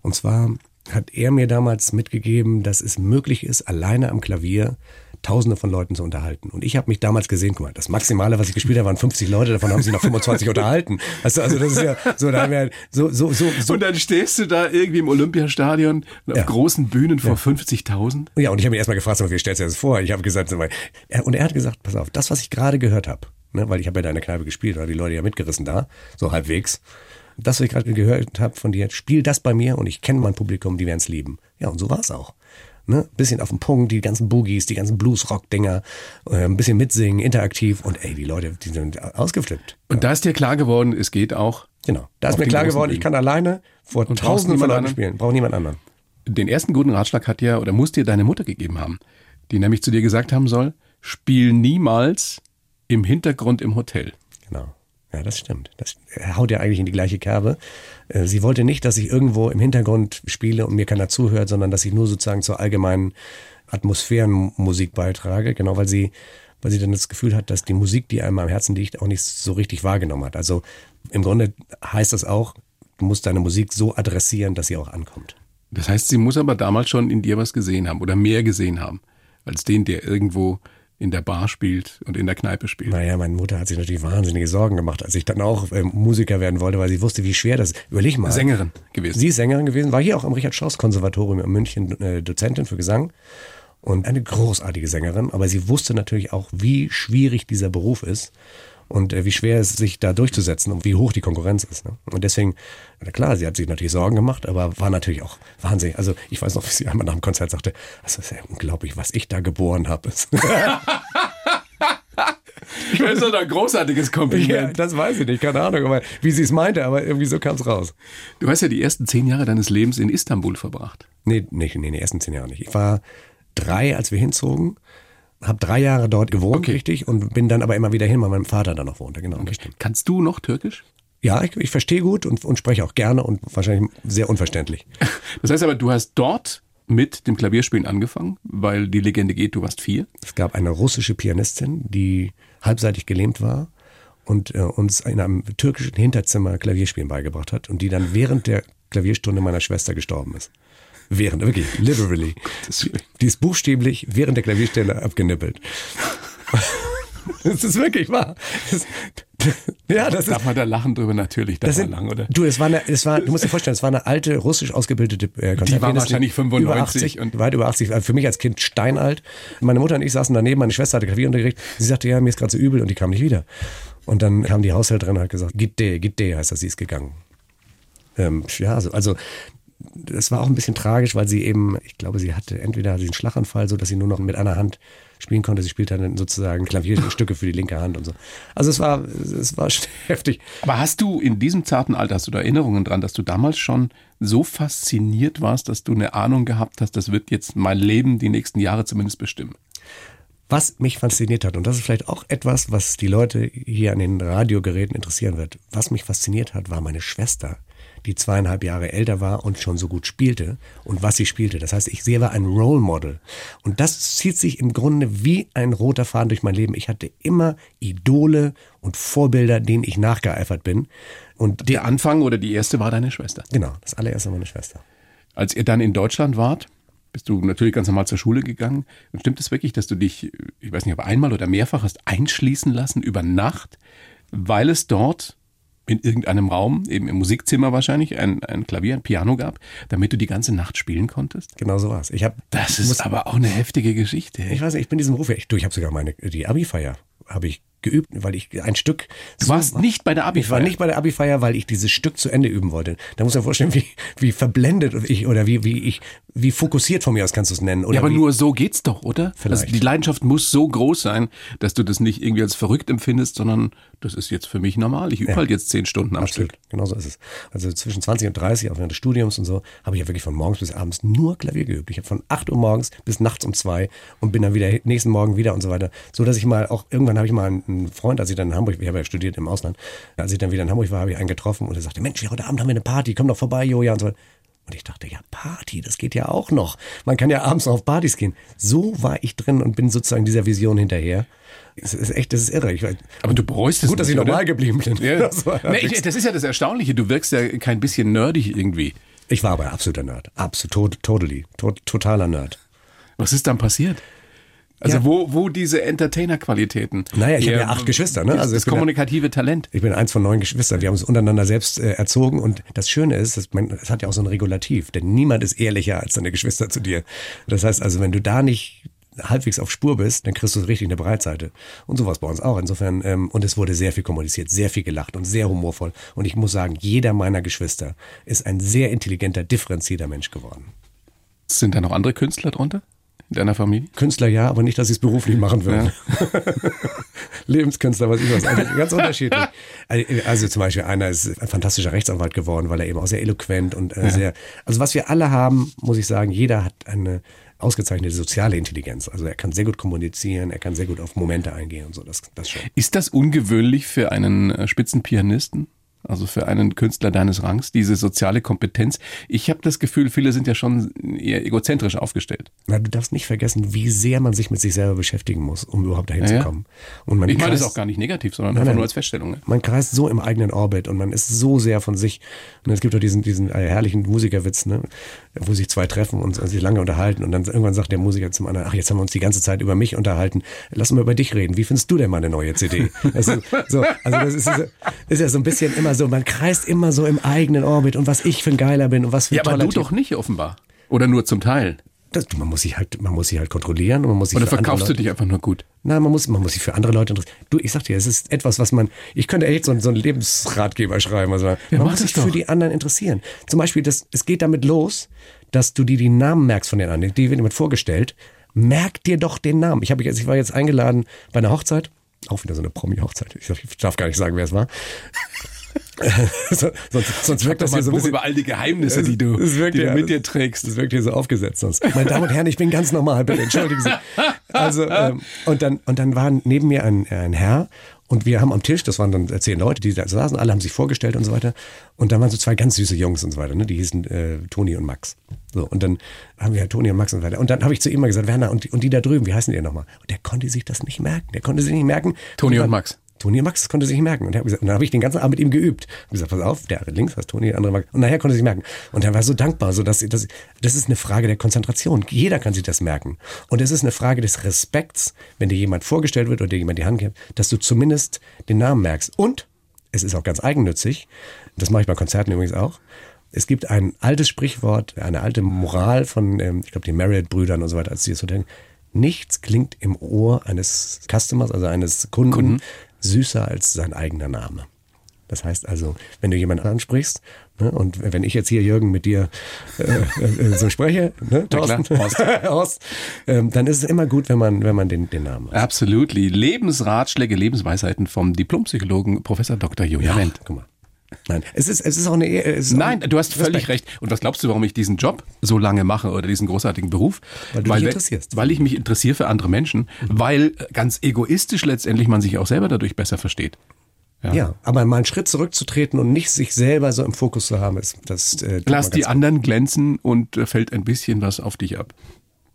Und zwar hat er mir damals mitgegeben, dass es möglich ist, alleine am Klavier Tausende von Leuten zu unterhalten. Und ich habe mich damals gesehen, guck mal, das Maximale, was ich gespielt habe, waren 50 Leute, davon haben sich noch 25 [laughs] unterhalten. Also, also das ist ja so, da haben wir so, so, so, so. Und dann stehst du da irgendwie im Olympiastadion auf Ja. großen Bühnen vor 50.000. Ja, und ich habe ihn erstmal gefragt, so, wie stellst du dir das vor? Ich habe gesagt, und er hat gesagt, pass auf, das, was ich gerade gehört habe, ne, weil ich habe ja da in der Kneipe gespielt, oder die Leute ja mitgerissen da, so halbwegs. Das, was ich gerade gehört habe von dir, spiel das bei mir und ich kenne mein Publikum, die werden es lieben. Ja, und so war es auch. Ne? Bisschen auf den Punkt, die ganzen Boogies, die ganzen Blues-Rock-Dinger, äh, ein bisschen mitsingen, interaktiv und ey, die Leute, die sind ausgeflippt. Und da ist dir klar geworden, es geht auch. Genau. Da ist mir klar geworden, ich kann alleine vor Und tausenden von Leuten spielen, brauche niemand anderen. Den ersten guten Ratschlag hat ja oder muss dir deine Mutter gegeben haben, die nämlich zu dir gesagt haben soll, spiel niemals im Hintergrund im Hotel. Genau. Ja, das stimmt. Das haut ja eigentlich in die gleiche Kerbe. Äh, Sie wollte nicht, dass ich irgendwo im Hintergrund spiele und mir keiner zuhört, sondern dass ich nur sozusagen zur allgemeinen Atmosphärenmusik beitrage, genau weil sie, weil sie dann das Gefühl hat, dass die Musik, die einem am Herzen liegt, auch nicht so richtig wahrgenommen hat. Also im Grunde heißt das auch, du musst deine Musik so adressieren, dass sie auch ankommt. Das heißt, sie muss aber damals schon in dir was gesehen haben oder mehr gesehen haben, als den, der irgendwo in der Bar spielt und in der Kneipe spielt. Naja, meine Mutter hat sich natürlich wahnsinnige Sorgen gemacht, als ich dann auch ähm, Musiker werden wollte, weil sie wusste, wie schwer das ist. Überleg mal. Sängerin gewesen. Sie ist Sängerin gewesen, war hier auch am Richard-Strauss-Konservatorium in München äh, Dozentin für Gesang und eine großartige Sängerin, aber sie wusste natürlich auch, wie schwierig dieser Beruf ist und äh, wie schwer es ist, sich da durchzusetzen und wie hoch die Konkurrenz ist. Ne? Und deswegen, na klar, sie hat sich natürlich Sorgen gemacht, aber war natürlich auch wahnsinnig. Also ich weiß noch, wie sie einmal nach dem Konzert sagte, das ist ja unglaublich, was ich da geboren habe. [laughs] Das ist doch ein großartiges ja, Kompliment. das weiß ich nicht, keine Ahnung, aber wie sie es meinte, aber irgendwie so kam es raus. Du hast ja die ersten zehn Jahre deines Lebens in Istanbul verbracht. Nee, nee, nee, die ersten zehn Jahre nicht. Ich war drei, als wir hinzogen, habe drei Jahre dort gewohnt, Okay. richtig, und bin dann aber immer wieder hin, weil mein Vater da noch wohnte. Genau, stimmt. Kannst du noch Türkisch? Ja, ich, ich verstehe gut und, und spreche auch gerne und wahrscheinlich sehr unverständlich. [laughs] Das heißt aber, du hast dort mit dem Klavierspielen angefangen, weil die Legende geht, du warst vier. Es gab eine russische Pianistin, die halbseitig gelähmt war und äh, uns in einem türkischen Hinterzimmer Klavierspielen beigebracht hat und die dann während der Klavierstunde meiner Schwester gestorben ist. Während, wirklich, literally. Die ist buchstäblich während der Klavierstunde abgenippelt. [laughs] Das ist wirklich wahr. Das, ja, das ist, Darf man da lachen drüber? Natürlich, das sind, lachen, oder? Du, es war, eine, es war, du musst dir vorstellen, es war eine alte russisch ausgebildete äh, Konzertpianistin. war wahrscheinlich 95 über 80 und- weit über 80. Also für mich als Kind steinalt. Meine Mutter und ich saßen daneben, meine Schwester hatte Klavierunterricht. Sie sagte, ja, mir ist gerade so übel und die kam nicht wieder. Und dann kam die Haushälterin und hat gesagt, Gitte, Gitte heißt das, sie ist gegangen. Ähm, ja, also, also das war auch ein bisschen tragisch, weil sie eben, ich glaube, sie hatte entweder einen Schlaganfall, so dass sie nur noch mit einer Hand spielen konnte. Sie spielte dann sozusagen Klavierstücke für die linke Hand und so. Also es war, es war [laughs] heftig. Aber hast du in diesem zarten Alter, hast du da Erinnerungen dran, dass du damals schon so fasziniert warst, dass du eine Ahnung gehabt hast, das wird jetzt mein Leben die nächsten Jahre zumindest bestimmen? Was mich fasziniert hat, und das ist vielleicht auch etwas, was die Leute hier an den Radiogeräten interessieren wird, was mich fasziniert hat, war meine Schwester, die zweieinhalb Jahre älter war und schon so gut spielte und was sie spielte. Das heißt, ich sehe war ein Role Model. Und das zieht sich im Grunde wie ein roter Faden durch mein Leben. Ich hatte immer Idole und Vorbilder, denen ich nachgeeifert bin. Und Der Anfang oder die erste war deine Schwester. genau, das allererste meine Schwester. Als ihr dann in Deutschland wart, bist du natürlich ganz normal zur Schule gegangen. Und stimmt es wirklich, dass du dich, ich weiß nicht, ob einmal oder mehrfach hast einschließen lassen über Nacht, weil es dort in irgendeinem Raum, eben im Musikzimmer wahrscheinlich, ein, ein Klavier, ein Piano gab, damit du die ganze Nacht spielen konntest? Genau so war's. Ich habe Das ist aber auch eine heftige Geschichte. Ich weiß nicht, ich bin diesem Beruf ja, ich, du, ich habe sogar meine die Abi-Feier habe ich geübt, weil ich ein Stück. Du warst nicht bei der abi Ich war nicht bei der Abi-Feier, weil ich dieses Stück zu Ende üben wollte. Da muss man vorstellen, [laughs] wie, wie verblendet ich oder wie, wie ich, wie fokussiert von mir aus kannst du es nennen. Oder Ja, aber wie, nur so geht's doch, oder? Vielleicht. Also die Leidenschaft muss so groß sein, dass du das nicht irgendwie als verrückt empfindest, sondern das ist jetzt für mich normal. Ich übe halt jetzt zehn Stunden am Absolut, Stück. genau so ist es. Also zwischen 20 und 30, auch während des Studiums und so, habe ich ja wirklich von morgens bis abends nur Klavier geübt. Ich habe von 8 Uhr morgens bis nachts um 2 und bin dann wieder nächsten Morgen wieder und so weiter. So dass ich mal auch, irgendwann habe ich mal einen Freund, als ich dann in Hamburg, ich habe ja studiert im Ausland, als ich dann wieder in Hamburg war, habe ich einen getroffen und er sagte, Mensch, ja, heute Abend haben wir eine Party, komm doch vorbei, Joja und so weiter. Und ich dachte, ja, Party, das geht ja auch noch. Man kann ja abends noch auf Partys gehen. So war ich drin und bin sozusagen dieser Vision hinterher. Es ist echt, das ist irre. Ich, Aber du bereust es gut, dass ich nicht, oder? normal geblieben bin. Ja. [laughs] Das nee, ich, das ist ja das Erstaunliche. Du wirkst ja kein bisschen nerdig irgendwie. Ich war aber ein absoluter Nerd. Absolut, totally. Tot, totaler Nerd. Was ist dann passiert? Also Ja. wo, wo diese Entertainer-Qualitäten? Naja, ich habe ja acht Geschwister, ne? Das, Also das kommunikative Talent. Ich bin eins von neun Geschwistern. Wir haben uns untereinander selbst äh, erzogen. Und das Schöne ist, dass man, es hat ja auch so ein Regulativ. Denn niemand ist ehrlicher als deine Geschwister zu dir. Das heißt also, wenn du da nicht halbwegs auf Spur bist, dann kriegst du richtig eine Breitseite. Und sowas bei uns auch. Insofern, ähm, und es wurde sehr viel kommuniziert, sehr viel gelacht und sehr humorvoll. Und ich muss sagen, jeder meiner Geschwister ist ein sehr intelligenter, differenzierter Mensch geworden. Sind da noch andere Künstler drunter? In deiner Familie? Künstler ja, aber nicht, dass sie es beruflich machen würden. [laughs] Lebenskünstler, was ich was. Also ganz unterschiedlich. [laughs] Also zum Beispiel einer ist ein fantastischer Rechtsanwalt geworden, weil er eben auch sehr eloquent und äh, sehr. Also was wir alle haben, muss ich sagen, jeder hat eine ausgezeichnete soziale Intelligenz. Also er kann sehr gut kommunizieren, er kann sehr gut auf Momente eingehen und so. Das, das schon. Ist das ungewöhnlich für einen äh, Spitzenpianisten? Also für einen Künstler deines Rangs, diese soziale Kompetenz. Ich habe das Gefühl, viele sind ja schon eher egozentrisch aufgestellt. Na, du darfst nicht vergessen, wie sehr man sich mit sich selber beschäftigen muss, um überhaupt dahin Ja, zu kommen. Und man Ich meine das auch gar nicht negativ, sondern Nein, einfach nein. nur als Feststellung. ne? Man kreist so im eigenen Orbit und man ist so sehr von sich. Und es gibt doch diesen, diesen äh, herrlichen Musikerwitz, ne? wo sich zwei treffen und sich lange unterhalten. Und dann irgendwann sagt der Musiker zum anderen, ach, jetzt haben wir uns die ganze Zeit über mich unterhalten. Lass mal über dich reden. Wie findest du denn meine neue CD? Das [laughs] ist, so, also das ist, ist ja so ein bisschen immer so, man kreist immer so im eigenen Orbit und was ich für ein Geiler bin und was für ein Ja, aber du Typ. doch nicht offenbar. Oder nur zum Teil. Das, man muss sich halt, man muss sich halt kontrollieren und man muss sich Oder verkaufst du dich einfach nur gut? Nein, man muss, man muss sich für andere Leute interessieren. Du, ich sag dir, es ist etwas, was man, ich könnte echt so, einen- so einen Lebensratgeber schreiben. Also man mach muss sich doch. für die anderen interessieren. Zum Beispiel, das, es geht damit los, dass du dir die Namen merkst von den anderen. Die wird jemand vorgestellt. Merk dir doch den Namen. Ich, habe, ich war jetzt eingeladen bei einer Hochzeit. Auch wieder so eine Promi-Hochzeit. Ich darf gar nicht sagen, wer es war. [laughs] so, sonst, sonst wirkt das hier so ein bisschen. über all die Geheimnisse, die du, die du ja- mit dir trägst. Das wirkt hier so aufgesetzt sonst. Meine Damen und Herren, ich bin ganz normal, bitte entschuldigen Sie. Also, ähm, und dann, und dann war neben mir ein, ein Herr und wir haben am Tisch, das waren dann zehn Leute, die da saßen, alle haben sich vorgestellt und so weiter. Und dann waren so zwei ganz süße Jungs und so weiter, ne? die hießen äh, Toni und Max. So, und dann haben wir halt Toni und Max und so weiter. Und dann habe ich zu ihm mal gesagt, Werner, und die, und die da drüben, wie heißen die nochmal? Und der konnte sich das nicht merken. Der konnte sich nicht merken. Toni und dann- Max. Toni Max konnte sich merken. Und, gesagt, und dann habe ich den ganzen Abend mit ihm geübt. Ich gesagt, pass auf, der links heißt Toni, der andere Max. Und nachher konnte sich merken. Und er war so dankbar, so dass das, das ist eine Frage der Konzentration. Jeder kann sich das merken. Und es ist eine Frage des Respekts, wenn dir jemand vorgestellt wird oder dir jemand die Hand gibt, dass du zumindest den Namen merkst. Und es ist auch ganz eigennützig. Das mache ich bei Konzerten übrigens auch. Es gibt ein altes Sprichwort, eine alte Moral von, ähm, ich glaube, den Marriott-Brüdern und so weiter, als die das so denken. Nichts klingt im Ohr eines Customers, also eines Kunden, süßer als sein eigener Name. Das heißt also, wenn du jemanden ansprichst, ne, und wenn ich jetzt hier, Jürgen, mit dir äh, äh, so spreche, ne, klar, Thorsten, Horst. [laughs] Horst, ähm, dann ist es immer gut, wenn man, wenn man den, den Namen weiß. Absolutely. Lebensratschläge, Lebensweisheiten vom Diplompsychologen Professor Dr. Julia Wendt. guck mal. Nein, es ist, es ist auch eine. Ist Nein, auch du hast völlig Respekt. recht. Und was glaubst du, warum ich diesen Job so lange mache oder diesen großartigen Beruf? Weil du dich wenn- interessierst. Mhm. Weil ich mich interessiere für andere Menschen, weil äh, ganz egoistisch letztendlich man sich auch selber dadurch besser versteht. Ja. aber mal einen Schritt zurückzutreten und nicht sich selber so im Fokus zu haben, ist das. Äh, Lass die anderen glänzen und äh, fällt ein bisschen was auf dich ab.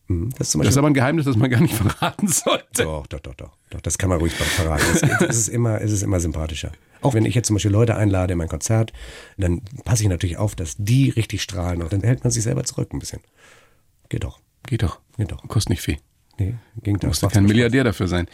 Gut. Das ist Das ist aber ein Geheimnis, das man gar nicht [laughs] verraten sollte. Doch, doch, doch, doch, doch. Das kann man ruhig verraten. Es, es, ist immer, es ist immer sympathischer. [laughs] Auch wenn ich jetzt zum Beispiel Leute einlade in mein Konzert, dann passe ich natürlich auf, dass die richtig strahlen und dann hält man sich selber zurück ein bisschen. Geht doch. Geht doch. Geht doch. Kostet nicht viel. Nee, ging Du musst ja kein Milliardär dafür sein.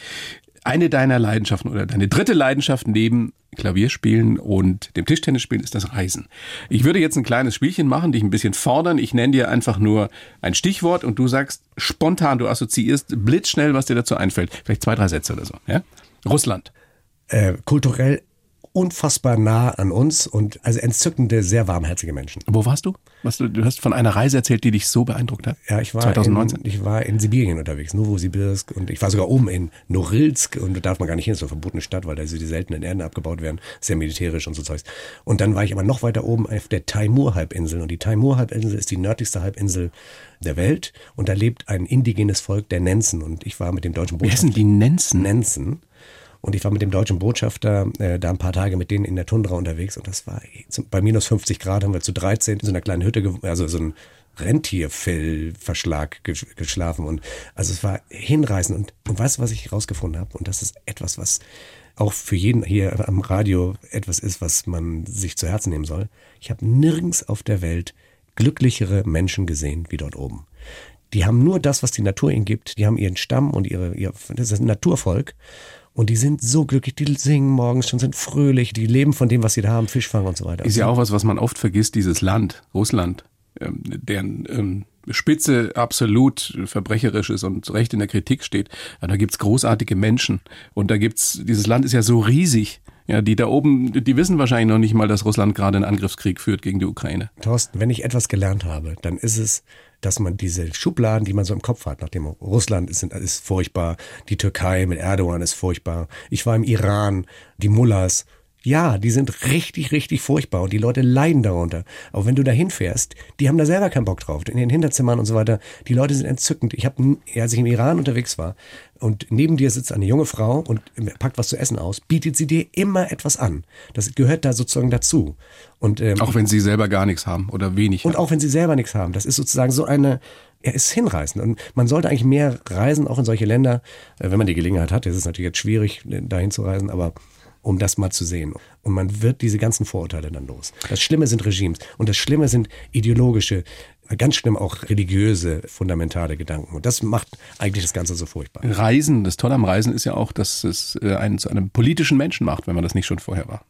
Eine deiner Leidenschaften oder deine dritte Leidenschaft neben Klavierspielen und dem Tischtennisspielen ist das Reisen. Ich würde jetzt ein kleines Spielchen machen, dich ein bisschen fordern. Ich nenne dir einfach nur ein Stichwort und du sagst spontan, du assoziierst blitzschnell, was dir dazu einfällt. Vielleicht zwei, drei Sätze oder so. Ja? Russland. Äh, kulturell unfassbar nah an uns und also entzückende, sehr warmherzige Menschen. Wo warst du? Was du? Du hast von einer Reise erzählt, die dich so beeindruckt hat. Ja, ich war, 2019. In, ich war in Sibirien unterwegs, Novosibirsk und ich war sogar oben in Norilsk und da darf man gar nicht hin, das ist eine verbotene Stadt, weil da so die seltenen Erden abgebaut werden, sehr militärisch und so Zeugs. Und dann war ich aber noch weiter oben auf der Taimur-Halbinsel und die Taimur-Halbinsel ist die nördlichste Halbinsel der Welt und da lebt ein indigenes Volk der Nenzen und ich war mit dem deutschen Wer sind die Nenzen? Nenzen. Und ich war mit dem deutschen Botschafter äh, da ein paar Tage mit denen in der Tundra unterwegs und das war bei minus 50 Grad haben wir zu 13 in so einer kleinen Hütte, also so ein Rentierfellverschlag gesch geschlafen und also es war hinreißend und, und weißt du, was ich herausgefunden habe? Und das ist etwas, was auch für jeden hier am Radio etwas ist, was man sich zu Herzen nehmen soll. Ich habe nirgends auf der Welt glücklichere Menschen gesehen wie dort oben. Die haben nur das, was die Natur ihnen gibt. Die haben ihren Stamm und ihre, ihr, das ist ein Naturvolk. Und die sind so glücklich, die singen morgens schon, sind fröhlich, die leben von dem, was sie da haben, Fischfang und so weiter. Ist ja auch was, was man oft vergisst, dieses Land, Russland, ähm, deren ähm, Spitze absolut verbrecherisch ist und recht in der Kritik steht. Ja, da gibt's großartige Menschen. Und da gibt's, dieses Land ist ja so riesig. Ja, die da oben, die wissen wahrscheinlich noch nicht mal, dass Russland gerade einen Angriffskrieg führt gegen die Ukraine. Thorsten, wenn ich etwas gelernt habe, dann ist es, dass man diese Schubladen, die man so im Kopf hat, nachdem Russland ist, ist furchtbar, die Türkei mit Erdogan ist furchtbar, ich war im Iran, die Mullahs, ja, die sind richtig, richtig furchtbar und die Leute leiden darunter. Aber wenn du da hinfährst, die haben da selber keinen Bock drauf. In den Hinterzimmern und so weiter, die Leute sind entzückend. Ich habe, als ich im Iran unterwegs war und neben dir sitzt eine junge Frau und packt was zu essen aus, bietet sie dir immer etwas an. Das gehört da sozusagen dazu. Und, ähm, auch wenn sie selber gar nichts haben oder wenig. Und haben. auch wenn sie selber nichts haben. Das ist sozusagen so eine, er ist hinreißend. Und man sollte eigentlich mehr reisen, auch in solche Länder, äh, wenn man die Gelegenheit hat. Es ist natürlich jetzt schwierig, dahin zu reisen, aber um das mal zu sehen. Und man wird diese ganzen Vorurteile dann los. Das Schlimme sind Regimes und das Schlimme sind ideologische, ganz schlimm auch religiöse, fundamentale Gedanken. Und das macht eigentlich das Ganze so furchtbar. Reisen, das Tolle am Reisen ist ja auch, dass es äh, einen zu einem politischen Menschen macht, wenn man das nicht schon vorher war.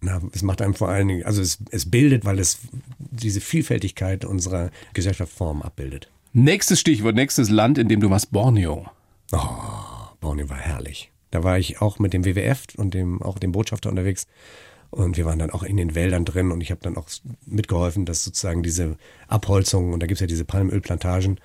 Na, es macht einem vor allen Dingen, also es, es bildet, weil es diese Vielfältigkeit unserer Gesellschaftsformen abbildet. Nächstes Stichwort, nächstes Land, in dem du warst, Borneo. Oh, Borneo war herrlich. Da war ich auch mit dem WWF und dem, auch dem Botschafter unterwegs. Und wir waren dann auch in den Wäldern drin und ich habe dann auch mitgeholfen, dass sozusagen diese Abholzung, und da gibt es ja diese Palmölplantagen,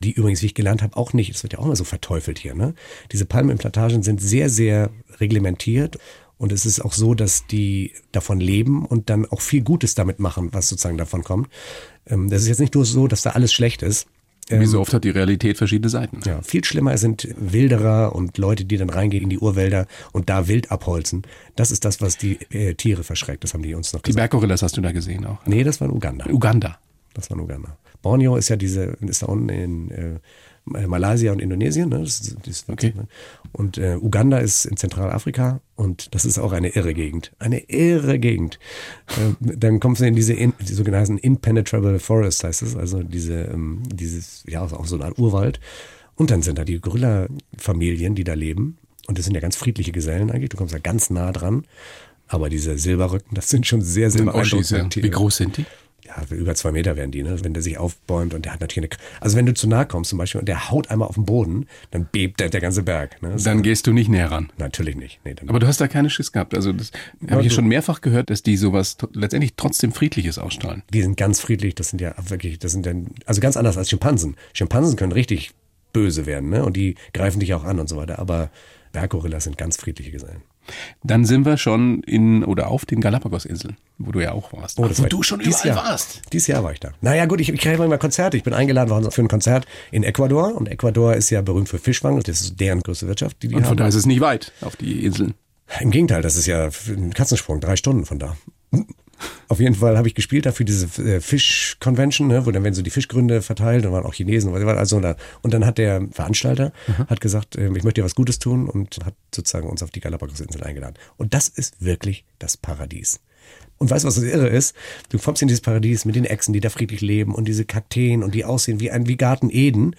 die übrigens, wie ich gelernt habe, auch nicht, es wird ja auch immer so verteufelt hier, ne? Diese Palmölplantagen sind sehr, sehr reglementiert und es ist auch so, dass die davon leben und dann auch viel Gutes damit machen, was sozusagen davon kommt. Ähm, das ist jetzt nicht nur so, dass da alles schlecht ist. Wie so ähm, oft hat die Realität verschiedene Seiten. Ja, viel schlimmer sind Wilderer und Leute, die dann reingehen in die Urwälder und da wild abholzen. Das ist das, was die äh, Tiere verschreckt. Das haben die uns noch gesagt. Die Berggorillas hast du da gesehen auch? Nee, das war in Uganda. Uganda. Das war in Uganda. Borneo ist ja diese, ist da unten in äh, Malaysia und Indonesien. Ne? Das, das, okay. Und äh, Uganda ist in Zentralafrika und das ist auch eine irre Gegend. Eine irre Gegend. äh, dann kommst du in diese in, die sogenannten Impenetrable Forest, heißt es, also diese, ähm, dieses, ja, auch so eine Art Urwald. Und dann sind da die Gorilla-Familien, die da leben. Und das sind ja ganz friedliche Gesellen eigentlich. Du kommst da ganz nah dran. Aber diese Silberrücken, das sind schon sehr, sehr beeindruckende Tiere. Wie groß sind die? Ja, über zwei Meter werden die, ne? wenn der sich aufbäumt und der hat natürlich eine, also wenn du zu nahe kommst zum Beispiel und der haut einmal auf den Boden, dann bebt der, der ganze Berg. Ne? Dann gehst du nicht näher ran. Natürlich nicht. Nee, Aber du hast da keine Schiss gehabt. Also das habe ich schon mehrfach gehört, dass die sowas letztendlich trotzdem Friedliches ausstrahlen. Die sind ganz friedlich, das sind ja wirklich, das sind dann, also ganz anders als Schimpansen. Schimpansen können richtig böse werden, ne? Und die greifen dich auch an und so weiter. Aber Berggorillas sind ganz friedliche Gesellen. Dann sind wir schon in oder auf den Galapagos-Inseln, wo du ja auch warst. Oh, Ach, wo war du schon überall Jahr, warst. Dieses Jahr war ich da. Naja gut, ich, ich kriege immer Konzerte. Ich bin eingeladen worden für ein Konzert in Ecuador. Und Ecuador ist ja berühmt für Fischfang. Das ist deren größte Wirtschaft. Die die und von haben. da ist es nicht weit auf die Inseln. Im Gegenteil, das ist ja ein Katzensprung, drei Stunden von da. Auf jeden Fall habe ich gespielt dafür diese äh, Fisch-Convention, ne, wo dann werden so die Fischgründe verteilt und waren auch Chinesen. Also, und dann hat der Veranstalter mhm. hat gesagt, äh, ich möchte dir was Gutes tun und hat sozusagen uns auf die Galapagos-Inseln eingeladen. Und das ist wirklich das Paradies. Und weißt du, was das Irre ist? Du kommst in dieses Paradies mit den Echsen, die da friedlich leben und diese Kakteen und die aussehen wie ein wie Garten Eden.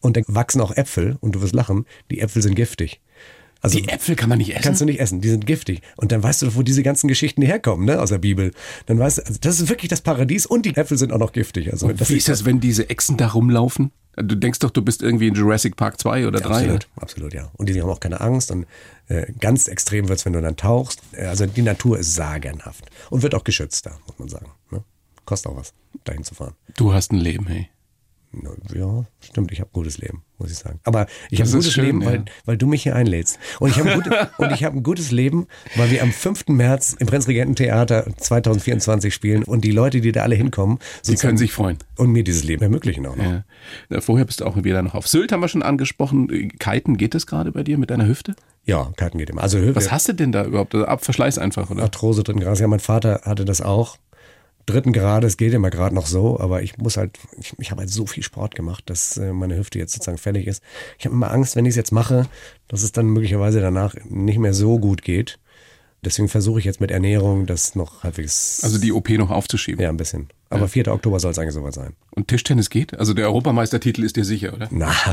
Und dann wachsen auch Äpfel und du wirst lachen, die Äpfel sind giftig. Also, die Äpfel kann man nicht essen? Kannst du nicht essen, die sind giftig. Und dann weißt du doch, wo diese ganzen Geschichten herkommen, ne, aus der Bibel. Dann weißt du, also das ist wirklich das Paradies und die Äpfel sind auch noch giftig. Also, und wie ist das, wenn diese Echsen da rumlaufen? Du denkst doch, du bist irgendwie in Jurassic Park 2 oder 3. Ja, absolut, absolut, ja. Und die haben auch keine Angst. Und äh, ganz extrem wird's, wenn du dann tauchst. Äh, also die Natur ist sagenhaft. Und wird auch geschützt da, muss man sagen. Ne? Kostet auch was, dahin zu fahren. Du hast ein Leben, hey. Ja, stimmt, ich habe ein gutes Leben, muss ich sagen. Aber ich habe ein gutes schön, Leben, ja. weil, weil du mich hier einlädst. Und ich habe ein, [laughs] hab ein gutes Leben, weil wir am 5. März im Prinzregententheater 2024 spielen und die Leute, die da alle hinkommen, sie können sich freuen. Und mir dieses Leben ermöglichen auch noch. Ja. Vorher bist du auch wieder noch auf Sylt, haben wir schon angesprochen. Kiten, geht das gerade bei dir mit deiner Hüfte? Ja, Kiten geht immer. Also, Was hast du denn da überhaupt? Also Abverschleiß einfach, oder? Arthrose drin, Gras. Ja, mein Vater hatte das auch dritten Grades geht immer gerade noch so, aber ich muss halt, ich, ich habe halt so viel Sport gemacht, dass äh, meine Hüfte jetzt sozusagen fertig ist. Ich habe immer Angst, wenn ich es jetzt mache, dass es dann möglicherweise danach nicht mehr so gut geht. Deswegen versuche ich jetzt mit Ernährung das noch halbwegs. Also die OP noch aufzuschieben. Ja, ein bisschen. Aber 4. Oktober soll es eigentlich soweit sein. Und Tischtennis geht? Also der Europameistertitel ist dir sicher, oder? Na. [laughs]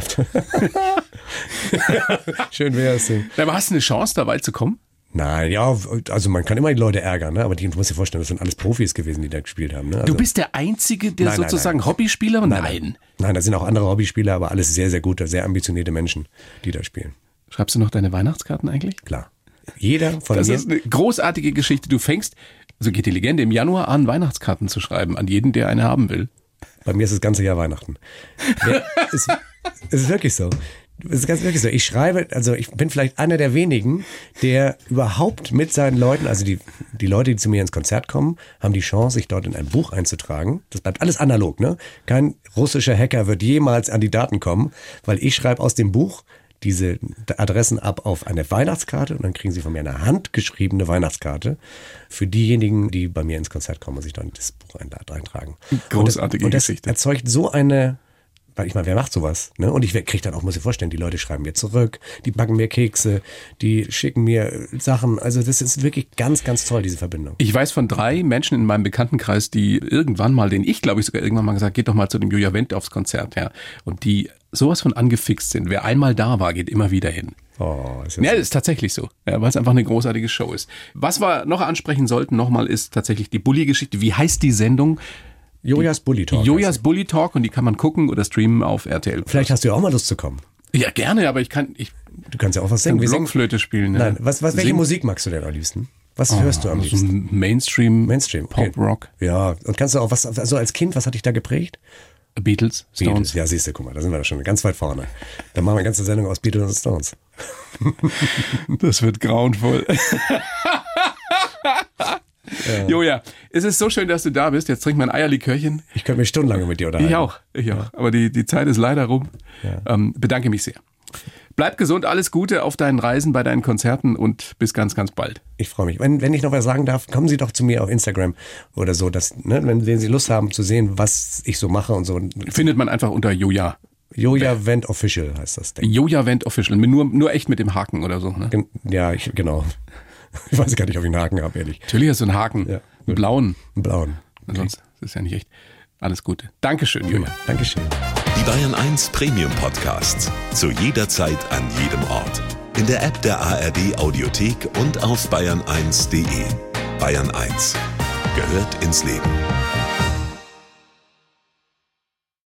[laughs] Schön wär's. Na, aber hast du eine Chance, da weit zu kommen? Nein, ja, also man kann immer die Leute ärgern, ne? aber die, du musst dir vorstellen, das sind alles Profis gewesen, die da gespielt haben. Ne? Also, Du bist der Einzige, der Nein, nein, sozusagen nein. Hobbyspieler? Nein. Nein, da sind auch andere Hobbyspieler, aber alles sehr, sehr gute, sehr ambitionierte Menschen, die da spielen. Schreibst du noch deine Weihnachtskarten eigentlich? Klar. Jeder von Das mir. ist eine großartige Geschichte. Du fängst, so geht die Legende, im Januar an, Weihnachtskarten zu schreiben, an jeden, der eine haben will. Bei mir ist das ganze Jahr Weihnachten. Es, es ist wirklich so. Es ist ganz wirklich so. Ich schreibe, also ich bin vielleicht einer der wenigen, der überhaupt mit seinen Leuten, also die, die Leute, die zu mir ins Konzert kommen, haben die Chance, sich dort in ein Buch einzutragen. Das bleibt alles analog, ne? Kein russischer Hacker wird jemals an die Daten kommen, weil ich schreibe aus dem Buch diese Adressen ab auf eine Weihnachtskarte und dann kriegen sie von mir eine handgeschriebene Weihnachtskarte für diejenigen, die bei mir ins Konzert kommen und sich dann das Buch eintragen. Großartige und das, Geschichte. Und das erzeugt so eine, weil ich meine, wer macht sowas? Ne? Und ich kriege dann auch, muss ich vorstellen, die Leute schreiben mir zurück, die backen mir Kekse, die schicken mir äh, Sachen. Also das ist wirklich ganz, ganz toll, diese Verbindung. Ich weiß von drei Menschen in meinem Bekanntenkreis, die irgendwann mal, den ich glaube ich sogar irgendwann mal gesagt, geht doch mal zu dem Julia Wendt aufs Konzert, ja. Und die sowas von angefixt sind. Wer einmal da war, geht immer wieder hin. Oh, ist ja Ja, das ist tatsächlich so, ja, weil es einfach eine großartige Show ist. Was wir noch ansprechen sollten, nochmal, ist tatsächlich die Bulli-Geschichte. Wie heißt die Sendung? Jojas Bully Talk. Jojas Bully Talk und die kann man gucken oder streamen auf RTL. Vielleicht hast du ja auch mal Lust zu kommen. Ja, gerne, aber ich kann, ich Du kannst ja auch was singen. Wir Blockflöte spielen. Ja. Nein, was, was, welche Singen. Musik magst du denn am liebsten? Was hörst du am So liebsten? Mainstream, Mainstream. okay. Pop, Rock, Ja, und kannst du auch was, also als Kind, was hat dich da geprägt? Beatles, Stones. Beatles. Ja, siehst du, guck mal, da sind wir da schon ganz weit vorne. Dann machen wir eine ganze Sendung aus Beatles und Stones. [laughs] Das wird grauenvoll. [laughs] Joja, es ist so schön, dass du da bist. Jetzt trink mein Eierlikörchen. Ich könnte mich stundenlang mit dir unterhalten. Ich auch, ich auch. Aber die, die Zeit ist leider rum. Ähm, bedanke mich sehr. Bleib gesund, alles Gute auf deinen Reisen, bei deinen Konzerten und bis ganz, ganz bald. Ich freue mich. Wenn, wenn ich noch was sagen darf, kommen Sie doch zu mir auf Instagram oder so, dass, ne, wenn, wenn Sie Lust haben zu sehen, was ich so mache und so. Findet man einfach unter Joja. Joja Vent Official heißt das Ding. Joja Vent Official. Nur, nur echt mit dem Haken oder so. Ne? Ja, ich, genau. Ich weiß gar nicht, ob ich einen Haken habe, ehrlich. Natürlich hast du einen Haken. Ja, einen blauen. Einen blauen. Sonst ist ja nicht echt. Alles Gute. Dankeschön, Joja. Dankeschön. Die Bayern 1 Premium Podcasts. Zu jeder Zeit, an jedem Ort. In der App der ARD Audiothek und auf bayern1.de. Bayern 1 gehört ins Leben.